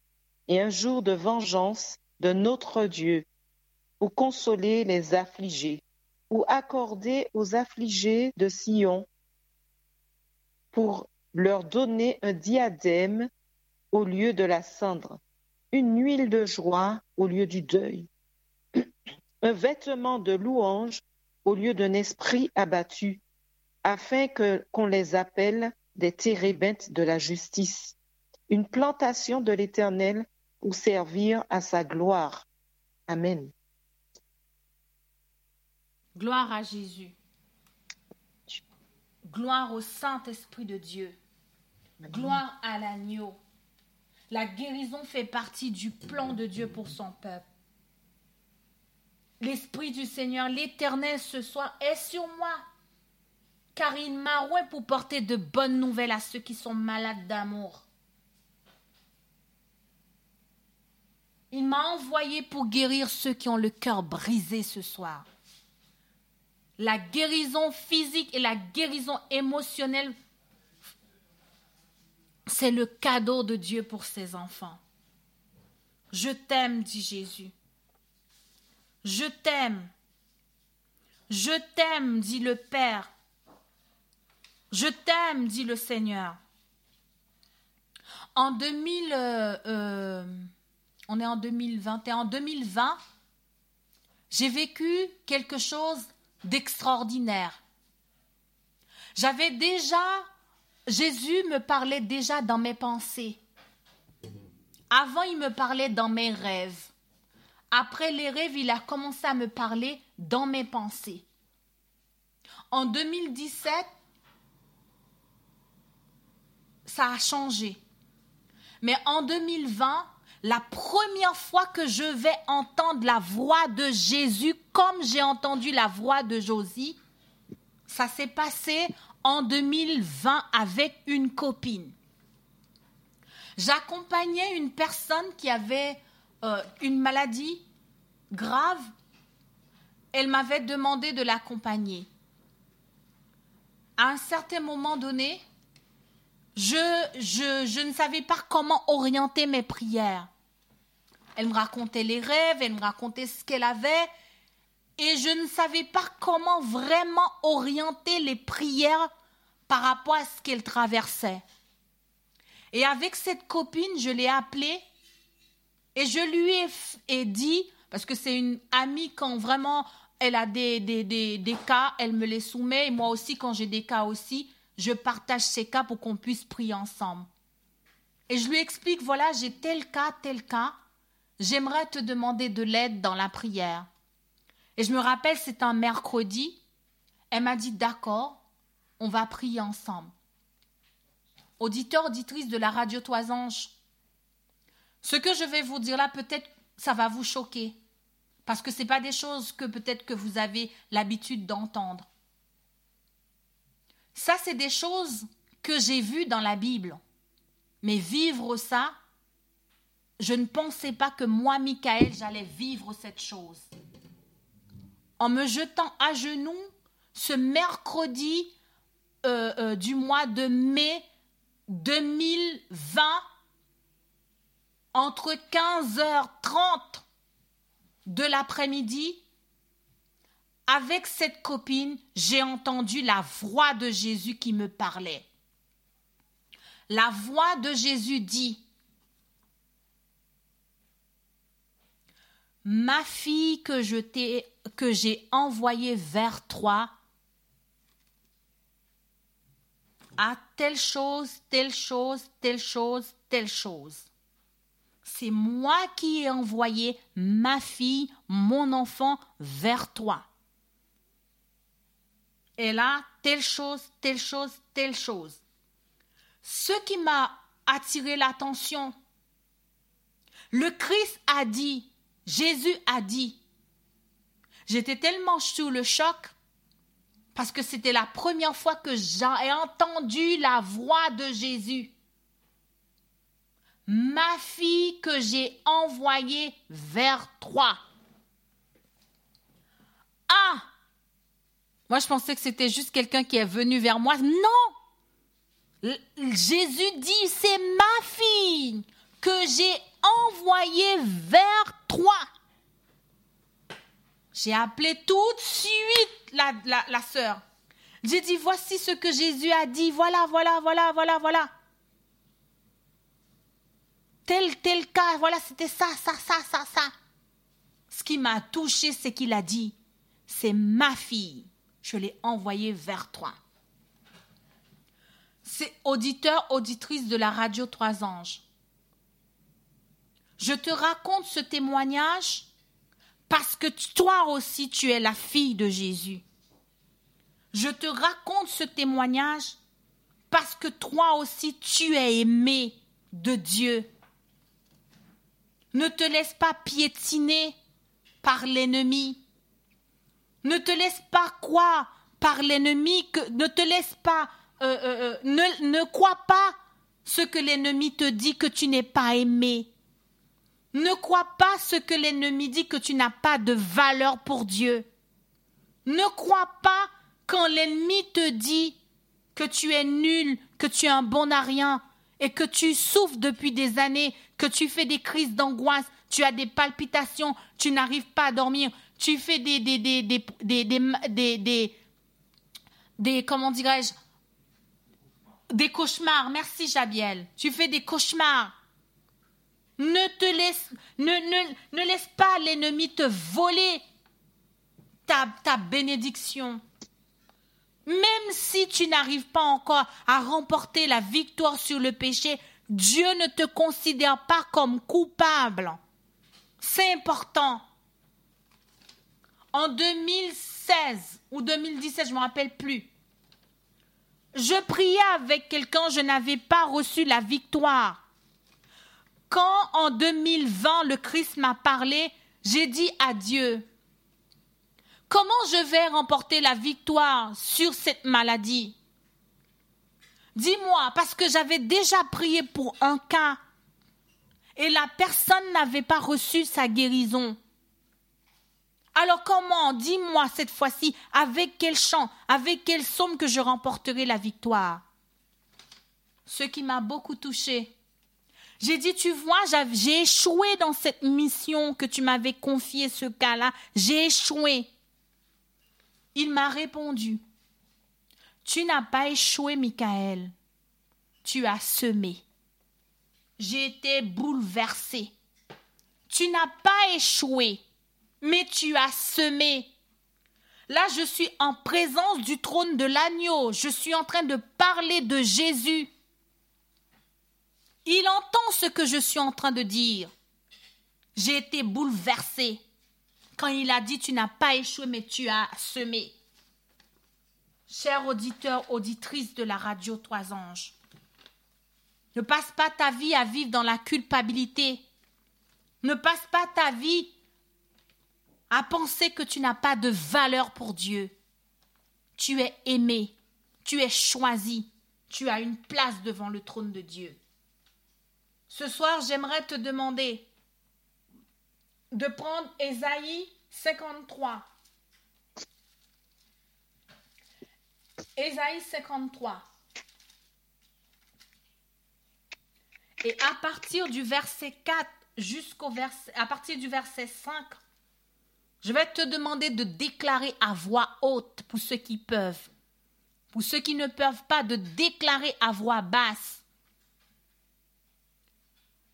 et un jour de vengeance de notre Dieu, pour consoler les affligés, pour accorder aux affligés de Sion, pour leur donner un diadème au lieu de la cendre, une huile de joie au lieu du deuil, *clears throat* un vêtement de louange au lieu d'un esprit abattu, afin que qu'on les appelle des térébintes de la justice, une plantation de l'Éternel pour servir à sa gloire. Amen. Gloire à Jésus. Gloire au Saint-Esprit de Dieu. Gloire à l'agneau. La guérison fait partie du plan de Dieu pour son peuple. L'Esprit du Seigneur, l'Éternel ce soir est sur moi car il m'a roué pour porter de bonnes nouvelles à ceux qui sont malades d'amour. Il m'a envoyé pour guérir ceux qui ont le cœur brisé ce soir. La guérison physique et la guérison émotionnelle, c'est le cadeau de Dieu pour ses enfants. Je t'aime, dit Jésus. Je t'aime. Je t'aime, dit le Père. Je t'aime, dit le Seigneur. En 2000, euh, euh, on est en 2021, en 2020, j'ai vécu quelque chose d'extraordinaire. J'avais déjà, Jésus me parlait déjà dans mes pensées. Avant, il me parlait dans mes rêves. Après les rêves, il a commencé à me parler dans mes pensées. En 2017, ça a changé. Mais en 2020, la première fois que je vais entendre la voix de Jésus comme j'ai entendu la voix de Josie, ça s'est passé en 2020 avec une copine. J'accompagnais une personne qui avait euh, une maladie grave. Elle m'avait demandé de l'accompagner. À un certain moment donné, je, je, je ne savais pas comment orienter mes prières. Elle me racontait les rêves, elle me racontait ce qu'elle avait, et je ne savais pas comment vraiment orienter les prières par rapport à ce qu'elle traversait. Et avec cette copine, je l'ai appelée et je lui ai, dit, parce que c'est une amie quand vraiment elle a des, des, des, des, cas, elle me les soumet, et moi aussi quand j'ai des cas aussi, je partage ces cas pour qu'on puisse prier ensemble. Et je lui explique, voilà, j'ai tel cas, tel cas, j'aimerais te demander de l'aide dans la prière. Et je me rappelle, c'est un mercredi, elle m'a dit, d'accord, on va prier ensemble. Auditeur, auditrice de la radio Toisange, ce que je vais vous dire là, peut-être ça va vous choquer, parce que ce pas des choses que peut-être que vous avez l'habitude d'entendre. Ça, c'est des choses que j'ai vues dans la Bible. Mais vivre ça, je ne pensais pas que moi, Michael, j'allais vivre cette chose. En me jetant à genoux ce mercredi euh, euh, du mois de mai 2020, entre 15h30 de l'après-midi, avec cette copine, j'ai entendu la voix de Jésus qui me parlait. La voix de Jésus dit, Ma fille que j'ai envoyée vers toi a telle chose, telle chose, telle chose, telle chose. C'est moi qui ai envoyé ma fille, mon enfant vers toi elle a telle chose, telle chose, telle chose. Ce qui m'a attiré l'attention, le Christ a dit, Jésus a dit, j'étais tellement sous le choc parce que c'était la première fois que j'ai entendu la voix de Jésus. Ma fille que j'ai envoyée vers toi. Ah, moi, je pensais que c'était juste quelqu'un qui est venu vers moi. Non Jésus dit, c'est ma fille que j'ai envoyée vers toi. J'ai appelé tout de suite la, la, sœur. J'ai dit, voici ce que Jésus a dit. Voilà, voilà, voilà, voilà, voilà. Tel, tel cas, voilà, c'était ça, ça, ça, ça, ça. Ce qui m'a touché, c'est qu'il a dit, c'est ma fille je l'ai envoyé vers toi. C'est auditeur, auditrice de la radio Trois Anges. Je te raconte ce témoignage parce que toi aussi tu es la fille de Jésus. Je te raconte ce témoignage parce que toi aussi tu es aimé de Dieu. Ne te laisse pas piétiner par l'ennemi. Ne te laisse pas croire par l'ennemi, que ne te laisse pas, euh, euh, euh, ne, ne crois pas ce que l'ennemi te dit que tu n'es pas aimé. Ne crois pas ce que l'ennemi dit que tu n'as pas de valeur pour Dieu. Ne crois pas quand l'ennemi te dit que tu es nul, que tu es un bon à rien et que tu souffres depuis des années, que tu fais des crises d'angoisse, tu as des palpitations, tu n'arrives pas à dormir, tu fais des, des, des, des, des, des, des, comment dirais-je, des cauchemars. Merci Jabiel. Tu fais des cauchemars. Ne laisse pas l'ennemi te voler ta, ta bénédiction. Même si tu n'arrives pas encore à remporter la victoire sur le péché, Dieu ne te considère pas comme coupable. C'est important. En 2016 ou 2017, je ne me rappelle plus, je priais avec quelqu'un, je n'avais pas reçu la victoire. Quand en 2020 le Christ m'a parlé, j'ai dit à Dieu, comment je vais remporter la victoire sur cette maladie? Dis-moi, parce que j'avais déjà prié pour un cas et la personne n'avait pas reçu sa guérison. Alors comment, dis-moi cette fois-ci, avec quel chant, avec quelle somme que je remporterai la victoire? Ce qui m'a beaucoup touché. J'ai dit, tu vois, j'ai échoué dans cette mission que tu m'avais confiée, ce cas-là. J'ai échoué. Il m'a répondu, tu n'as pas échoué, Michael. Tu as semé. J'ai été bouleversée. Tu n'as pas échoué mais tu as semé. Là, je suis en présence du trône de l'agneau. Je suis en train de parler de Jésus. Il entend ce que je suis en train de dire. J'ai été bouleversée quand il a dit tu n'as pas échoué mais tu as semé. Cher auditeur, auditrice de la radio Trois Anges, ne passe pas ta vie à vivre dans la culpabilité. Ne passe pas ta vie à penser que tu n'as pas de valeur pour Dieu. Tu es aimé, tu es choisi, tu as une place devant le trône de Dieu. Ce soir, j'aimerais te demander de prendre Ésaïe 53. Ésaïe 53. Et à partir du verset 4 jusqu'au verset, à partir du verset 5, je vais te demander de déclarer à voix haute pour ceux qui peuvent. Pour ceux qui ne peuvent pas, de déclarer à voix basse.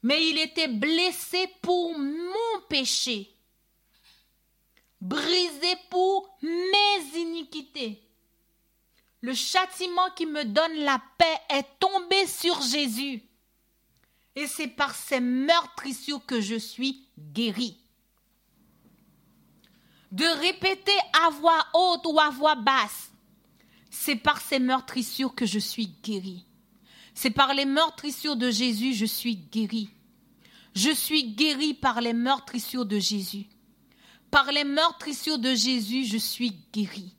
Mais il était blessé pour mon péché, brisé pour mes iniquités. Le châtiment qui me donne la paix est tombé sur Jésus. Et c'est par ses meurtrissures que je suis guéri de répéter à voix haute ou à voix basse. C'est par ces meurtrissures que je suis guéri. C'est par les meurtrissures de Jésus je suis guéri. Je suis guéri par les meurtrissures de Jésus. Par les meurtrissures de Jésus, je suis guéri.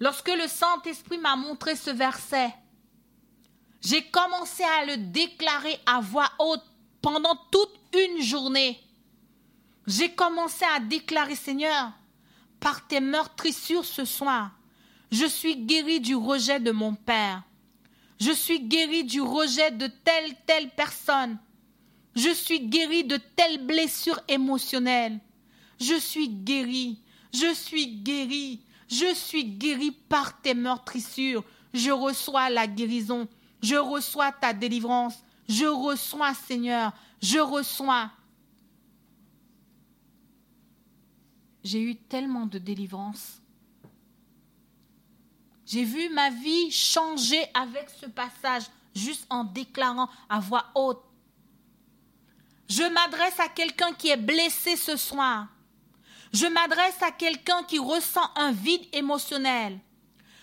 Lorsque le Saint-Esprit m'a montré ce verset, j'ai commencé à le déclarer à voix haute pendant toute une journée j'ai commencé à déclarer, Seigneur, par tes meurtrissures ce soir, je suis guéri du rejet de mon Père. Je suis guéri du rejet de telle, telle personne. Je suis guéri de telle blessure émotionnelle. Je suis guéri. Je suis guéri. Je suis guéri par tes meurtrissures. Je reçois la guérison. Je reçois ta délivrance. Je reçois, Seigneur. Je reçois. j'ai eu tellement de délivrance. J'ai vu ma vie changer avec ce passage, juste en déclarant à voix haute. Je m'adresse à quelqu'un qui est blessé ce soir. Je m'adresse à quelqu'un qui ressent un vide émotionnel.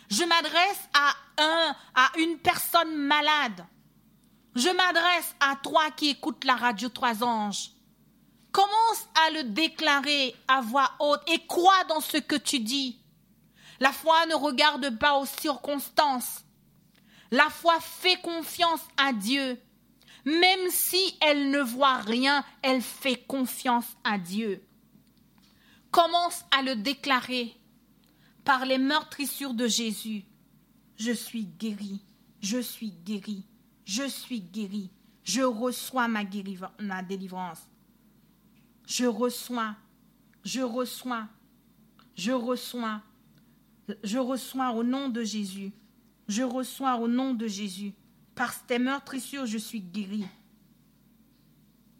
Je m'adresse à un, à une personne malade. Je m'adresse à toi qui écoutes la radio Trois Anges. Commence à le déclarer à voix haute et crois dans ce que tu dis. La foi ne regarde pas aux circonstances. La foi fait confiance à Dieu. Même si elle ne voit rien, elle fait confiance à Dieu. Commence à le déclarer par les meurtrissures de Jésus. Je suis guéri, je suis guéri, je suis guéri, je reçois ma, ma délivrance. Je reçois, je reçois, je reçois, je reçois au nom de Jésus. je reçois au nom de Jésus. Par tes meurtrissures, je suis guéri.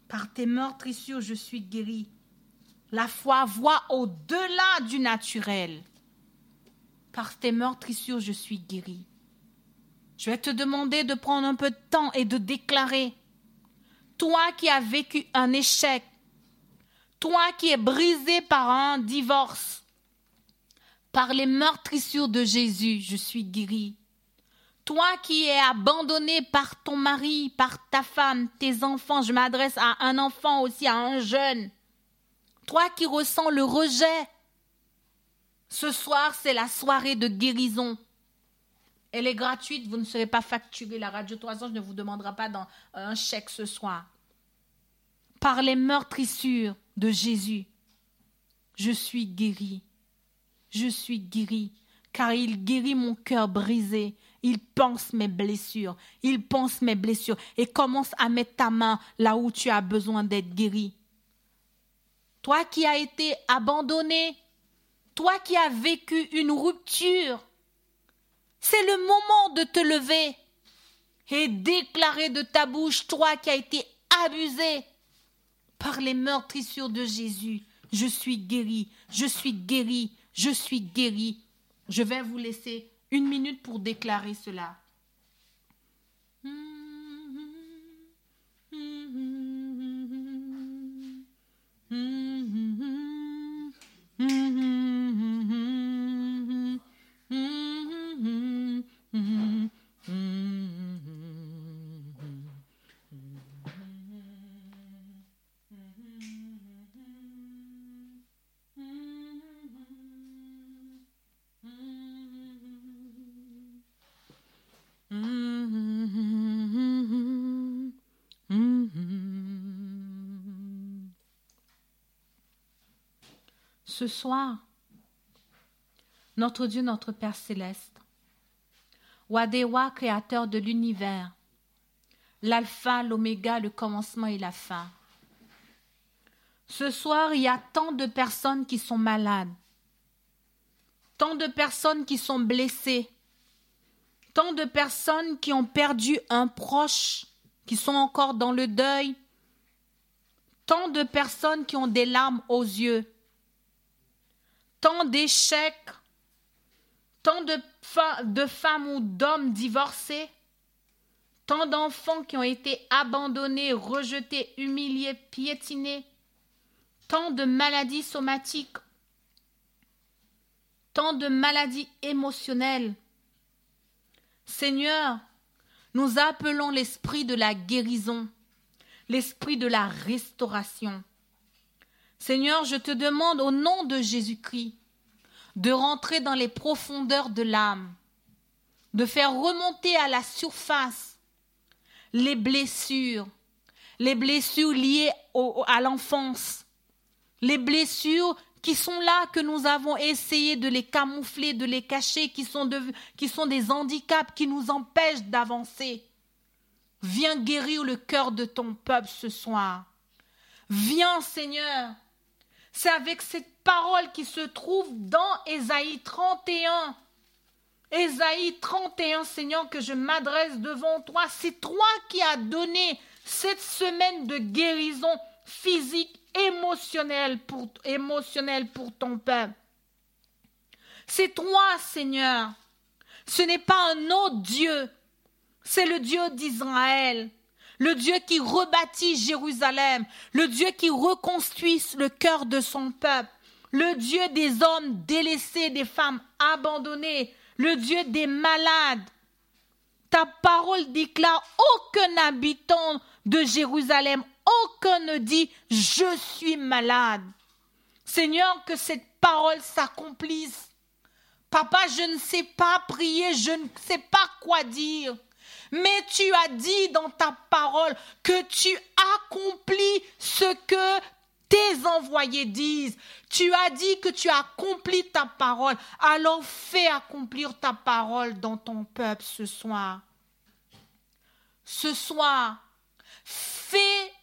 Par tes meurtrissures, je suis guéri. La foi voit au-delà du naturel. Par tes meurtrissures, je suis guéri. Je vais te demander de prendre un peu de temps et de déclarer, toi qui as vécu un échec, toi qui es brisé par un divorce, par les meurtrissures de Jésus, je suis guéri. Toi qui es abandonné par ton mari, par ta femme, tes enfants, je m'adresse à un enfant aussi, à un jeune. Toi qui ressens le rejet, ce soir c'est la soirée de guérison. Elle est gratuite, vous ne serez pas facturé. La radio 3 ans ne vous demandera pas dans un chèque ce soir. Par les meurtrissures de Jésus, je suis guéri. Je suis guéri, car il guérit mon cœur brisé. Il pense mes blessures. Il pense mes blessures. Et commence à mettre ta main là où tu as besoin d'être guéri. Toi qui as été abandonné, toi qui as vécu une rupture, c'est le moment de te lever et déclarer de ta bouche, toi qui as été abusé par les meurtrissures de Jésus, je suis guéri, je suis guéri, je suis guéri. Je vais vous laisser une minute pour déclarer cela. Ce soir, notre Dieu, notre Père céleste, Wadewa, créateur de l'univers, l'alpha, l'oméga, le commencement et la fin. Ce soir, il y a tant de personnes qui sont malades, tant de personnes qui sont blessées, tant de personnes qui ont perdu un proche, qui sont encore dans le deuil, tant de personnes qui ont des larmes aux yeux, tant d'échecs, tant de, femmes ou d'hommes divorcés, tant d'enfants qui ont été abandonnés, rejetés, humiliés, piétinés, tant de maladies somatiques, tant de maladies émotionnelles. Seigneur, nous appelons l'esprit de la guérison, l'esprit de la restauration. Seigneur, je te demande au nom de Jésus-Christ de rentrer dans les profondeurs de l'âme, de faire remonter à la surface les blessures, les blessures liées à l'enfance, les blessures qui sont là, que nous avons essayé de les camoufler, de les cacher, qui sont, qui sont des handicaps qui nous empêchent d'avancer. Viens guérir le cœur de ton peuple ce soir. Viens, Seigneur, c'est avec cette parole qui se trouve dans Ésaïe 31. Ésaïe 31, Seigneur, que je m'adresse devant toi. C'est toi qui as donné cette semaine de guérison physique, émotionnelle pour, émotionnelle pour ton peuple. C'est toi, Seigneur. Ce n'est pas un autre Dieu. C'est le Dieu d'Israël le Dieu qui rebâtit Jérusalem, le Dieu qui reconstruit le cœur de son peuple, le Dieu des hommes délaissés, des femmes abandonnées, le Dieu des malades. Ta parole déclare aucun habitant de Jérusalem, aucun ne dit je suis malade. Seigneur, que cette parole s'accomplisse. Papa, je ne sais pas prier, je ne sais pas quoi dire. Mais tu as dit dans ta parole que tu accomplis ce que tes envoyés disent. Tu as dit que tu accomplis ta parole. Alors fais accomplir ta parole dans ton peuple ce soir. Ce soir, fais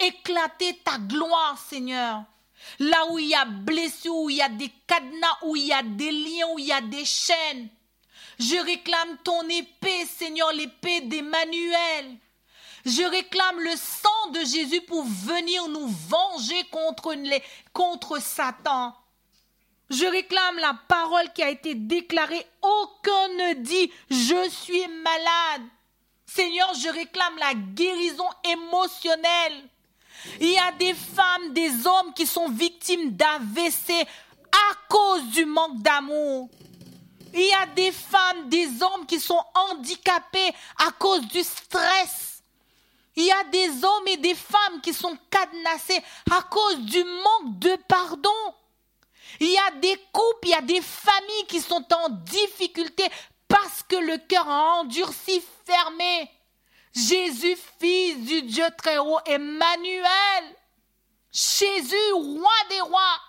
éclater ta gloire, Seigneur. Là où il y a blessure, où il y a des cadenas, où il y a des liens, où il y a des chaînes. Je réclame ton épée, Seigneur, l'épée d'Emmanuel. Je réclame le sang de Jésus pour venir nous venger contre, Satan. Je réclame la parole qui a été déclarée. Aucun ne dit je suis malade. Seigneur, je réclame la guérison émotionnelle. Il y a des femmes, des hommes qui sont victimes d'AVC à cause du manque d'amour. Il y a des femmes, des hommes qui sont handicapés à cause du stress. Il y a des hommes et des femmes qui sont cadenassés à cause du manque de pardon. Il y a des couples, il y a des familles qui sont en difficulté parce que le cœur a endurci, fermé. Jésus, fils du Dieu très haut, Emmanuel, Jésus, roi des rois,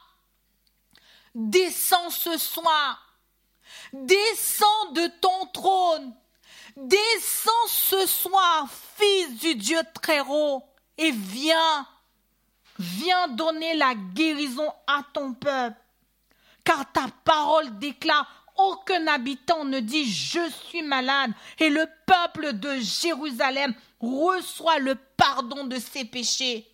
descends ce soir, descends de ton trône, descends ce soir, fils du Dieu très haut, et viens, viens donner la guérison à ton peuple, car ta parole déclare aucun habitant ne dit je suis malade et le peuple de Jérusalem reçoit le pardon de ses péchés.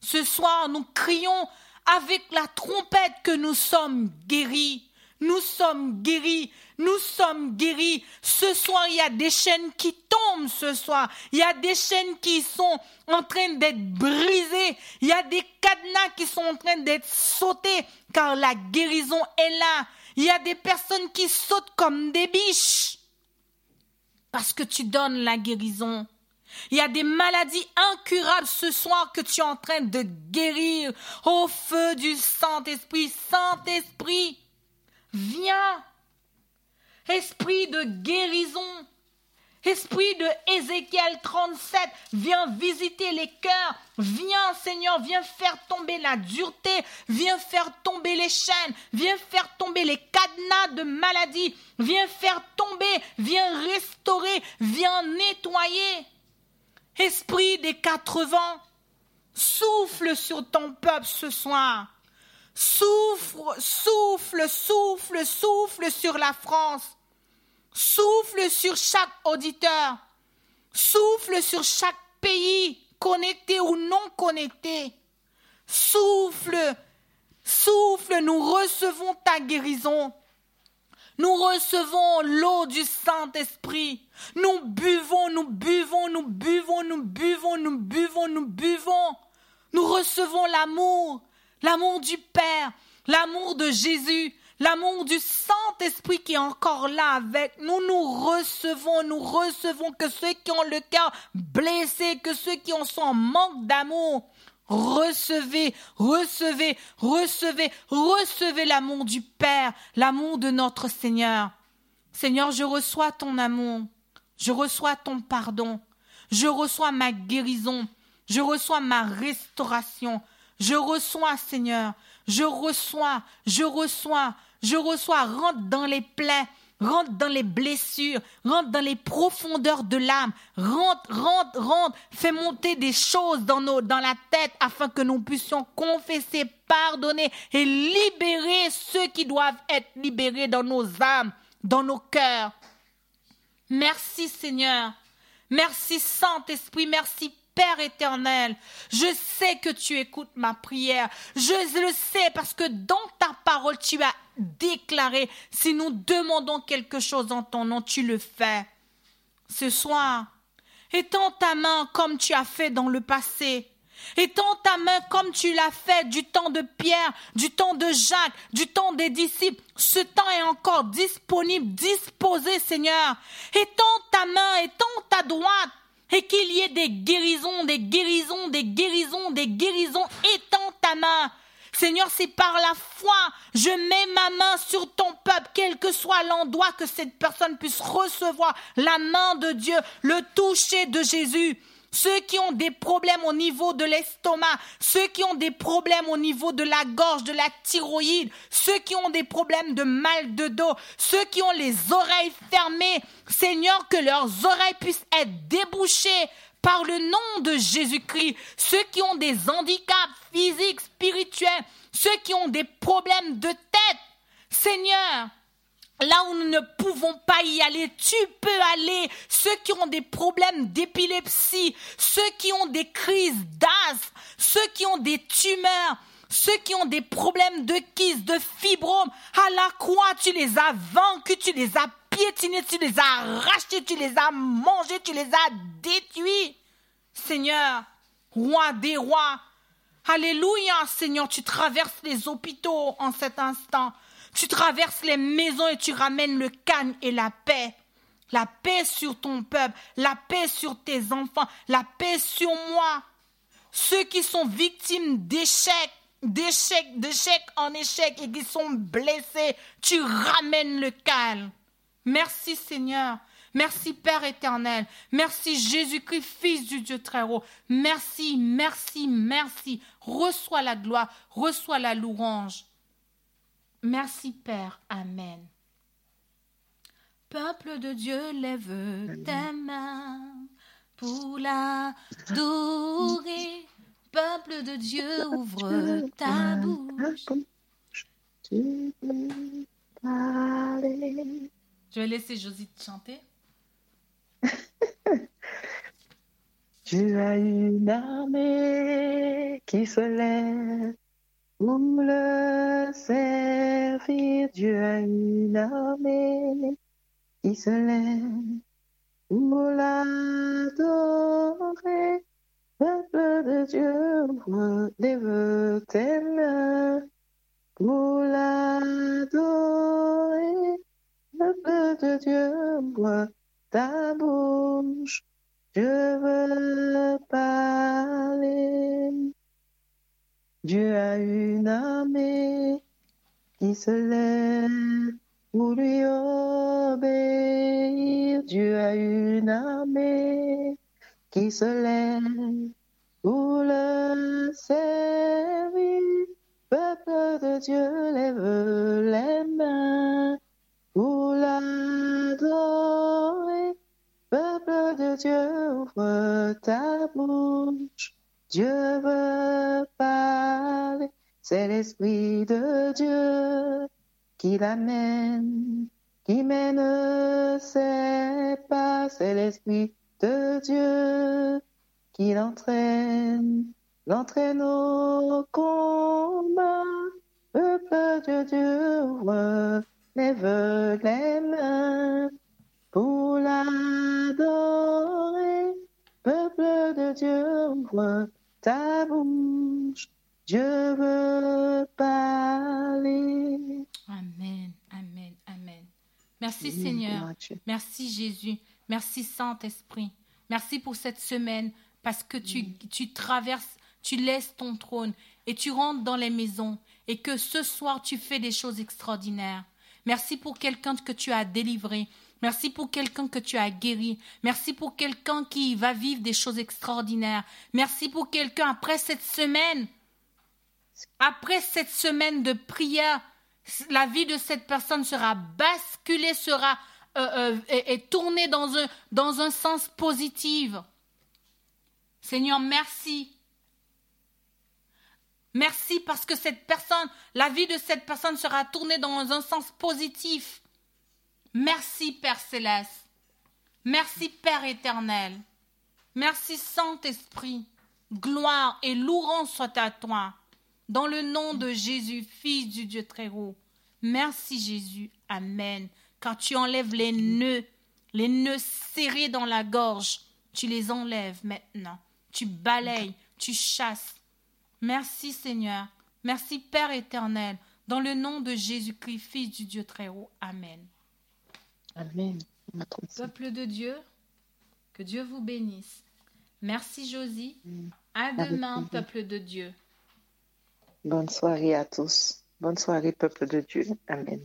Ce soir, nous crions avec la trompette que nous sommes guéris. Nous sommes guéris, nous sommes guéris. Ce soir, il y a des chaînes qui tombent ce soir. Il y a des chaînes qui sont en train d'être brisées. Il y a des cadenas qui sont en train d'être sautés car la guérison est là. Il y a des personnes qui sautent comme des biches parce que tu donnes la guérison. Il y a des maladies incurables ce soir que tu es en train de guérir au feu du Saint-Esprit. Saint-Esprit, viens. Esprit de guérison, Esprit de Ézéchiel 37, viens visiter les cœurs. Viens, Seigneur, viens faire tomber la dureté. Viens faire tomber les chaînes. Viens faire tomber les cadenas de maladie. Viens faire tomber. Viens restaurer. Viens nettoyer. Esprit des quatre vents, souffle sur ton peuple ce soir. Souffle, souffle, souffle, souffle sur la France. Souffle sur chaque auditeur. Souffle sur chaque pays, connecté ou non connecté. Souffle, souffle, nous recevons ta guérison. Nous recevons l'eau du Saint-Esprit. Nous buvons, nous buvons, nous buvons, nous buvons, nous buvons, nous buvons. Nous recevons l'amour, l'amour du Père, l'amour de Jésus, L'amour du Saint-Esprit qui est encore là avec nous, nous recevons, nous recevons que ceux qui ont le cœur blessé, que ceux qui ont son manque d'amour, recevez, recevez, recevez, recevez l'amour du Père, l'amour de notre Seigneur. Seigneur, je reçois ton amour, je reçois ton pardon, je reçois ma guérison, je reçois ma restauration, je reçois, Seigneur, je reçois, je reçois, je reçois, rentre dans les plaies, rentre dans les blessures, rentre dans les profondeurs de l'âme, rentre, rentre, rentre, fais monter des choses dans, nos, dans la tête afin que nous puissions confesser, pardonner et libérer ceux qui doivent être libérés dans nos âmes, dans nos cœurs. Merci Seigneur. Merci Saint-Esprit. Merci Père éternel, je sais que tu écoutes ma prière. Je le sais parce que dans ta parole, tu as déclaré, si nous demandons quelque chose en ton nom, tu le fais. Ce soir, étends ta main comme tu as fait dans le passé. Étends ta main comme tu l'as fait du temps de Pierre, du temps de Jacques, du temps des disciples. Ce temps est encore disponible, disposé, Seigneur. Étends ta main, étends ta droite et qu'il y ait des guérisons, des guérisons, des guérisons, des guérisons. Étends ta main. Seigneur, c'est par la foi, je mets ma main sur ton peuple, quel que soit l'endroit que cette personne puisse recevoir la main de Dieu, le toucher de Jésus ceux qui ont des problèmes au niveau de l'estomac, ceux qui ont des problèmes au niveau de la gorge, de la thyroïde, ceux qui ont des problèmes de mal de dos, ceux qui ont les oreilles fermées, Seigneur, que leurs oreilles puissent être débouchées par le nom de Jésus-Christ, ceux qui ont des handicaps physiques, spirituels, ceux qui ont des problèmes de tête, Seigneur, Là où nous ne pouvons pas y aller, tu peux aller. Ceux qui ont des problèmes d'épilepsie, ceux qui ont des crises d'asthme, ceux qui ont des tumeurs, ceux qui ont des problèmes de kyste, de fibrome, à la croix, tu les as vaincus, tu les as piétinés, tu les as rachetés, tu les as mangés, tu les as détruits. Seigneur, roi des rois, Alléluia, Seigneur, tu traverses les hôpitaux en cet instant. Tu traverses les maisons et tu ramènes le calme et la paix. La paix sur ton peuple, la paix sur tes enfants, la paix sur moi. Ceux qui sont victimes d'échecs, d'échecs, d'échecs en échec et qui sont blessés, tu ramènes le calme. Merci Seigneur. Merci Père éternel. Merci Jésus-Christ, Fils du Dieu très haut. Merci, merci, merci. Reçois la gloire, reçois la louange. Merci Père. Amen. Peuple de Dieu, lève tes mains pour l'adorer. Peuple de Dieu, ouvre ta bouche. Je vais laisser Josie te chanter. *laughs* tu as une armée qui se lève pour le servir. Dieu a une armée qui se lève pour l'adorer. Peuple de Dieu, lève tes mains pour l'adorer. Peuple de Dieu, bois ta bouche, je veux parler. Dieu a une armée qui se lève pour lui obéir. Dieu a une armée qui se lève pour le servir. Peuple de Dieu, lève les mains pour l'adorer. Peuple de Dieu, ouvre ta bouche. Dieu veut parler. C'est l'Esprit de Dieu qui l'amène, qui mène ses pas. C'est l'Esprit de Dieu qui l'entraîne, l'entraîne au combat. Peuple de Dieu, ouvre lève les mains pour l'adorer. Peuple de Dieu, ouvre ta bouche. Dieu veut parler. Amen, amen, amen. Merci Seigneur. Merci Jésus. Merci Saint-Esprit. Merci pour cette semaine parce que tu, tu traverses, tu laisses ton trône et tu rentres dans les maisons et que ce soir tu fais des choses extraordinaires. Merci pour quelqu'un que tu as délivré. Merci pour quelqu'un que tu as guéri. Merci pour quelqu'un qui va vivre des choses extraordinaires. Merci pour quelqu'un après cette semaine. Après cette semaine de prière, la vie de cette personne sera basculée, sera euh, euh, tournée dans un, dans un sens positif. Seigneur, merci Merci parce que cette personne, la vie de cette personne sera tournée dans un sens positif. Merci Père céleste. Merci Père éternel. Merci Saint-Esprit. Gloire et louange soit à toi. Dans le nom de Jésus, Fils du Dieu très haut. Merci Jésus. Amen. Quand tu enlèves les nœuds, les nœuds serrés dans la gorge, tu les enlèves maintenant. Tu balayes, tu chasses Merci Seigneur. Merci Père éternel. Dans le nom de Jésus-Christ, Fils du Dieu très haut. Amen. Amen. Peuple de Dieu, que Dieu vous bénisse. Merci Josie. À demain, peuple de Dieu. Bonne soirée à tous. Bonne soirée, peuple de Dieu. Amen.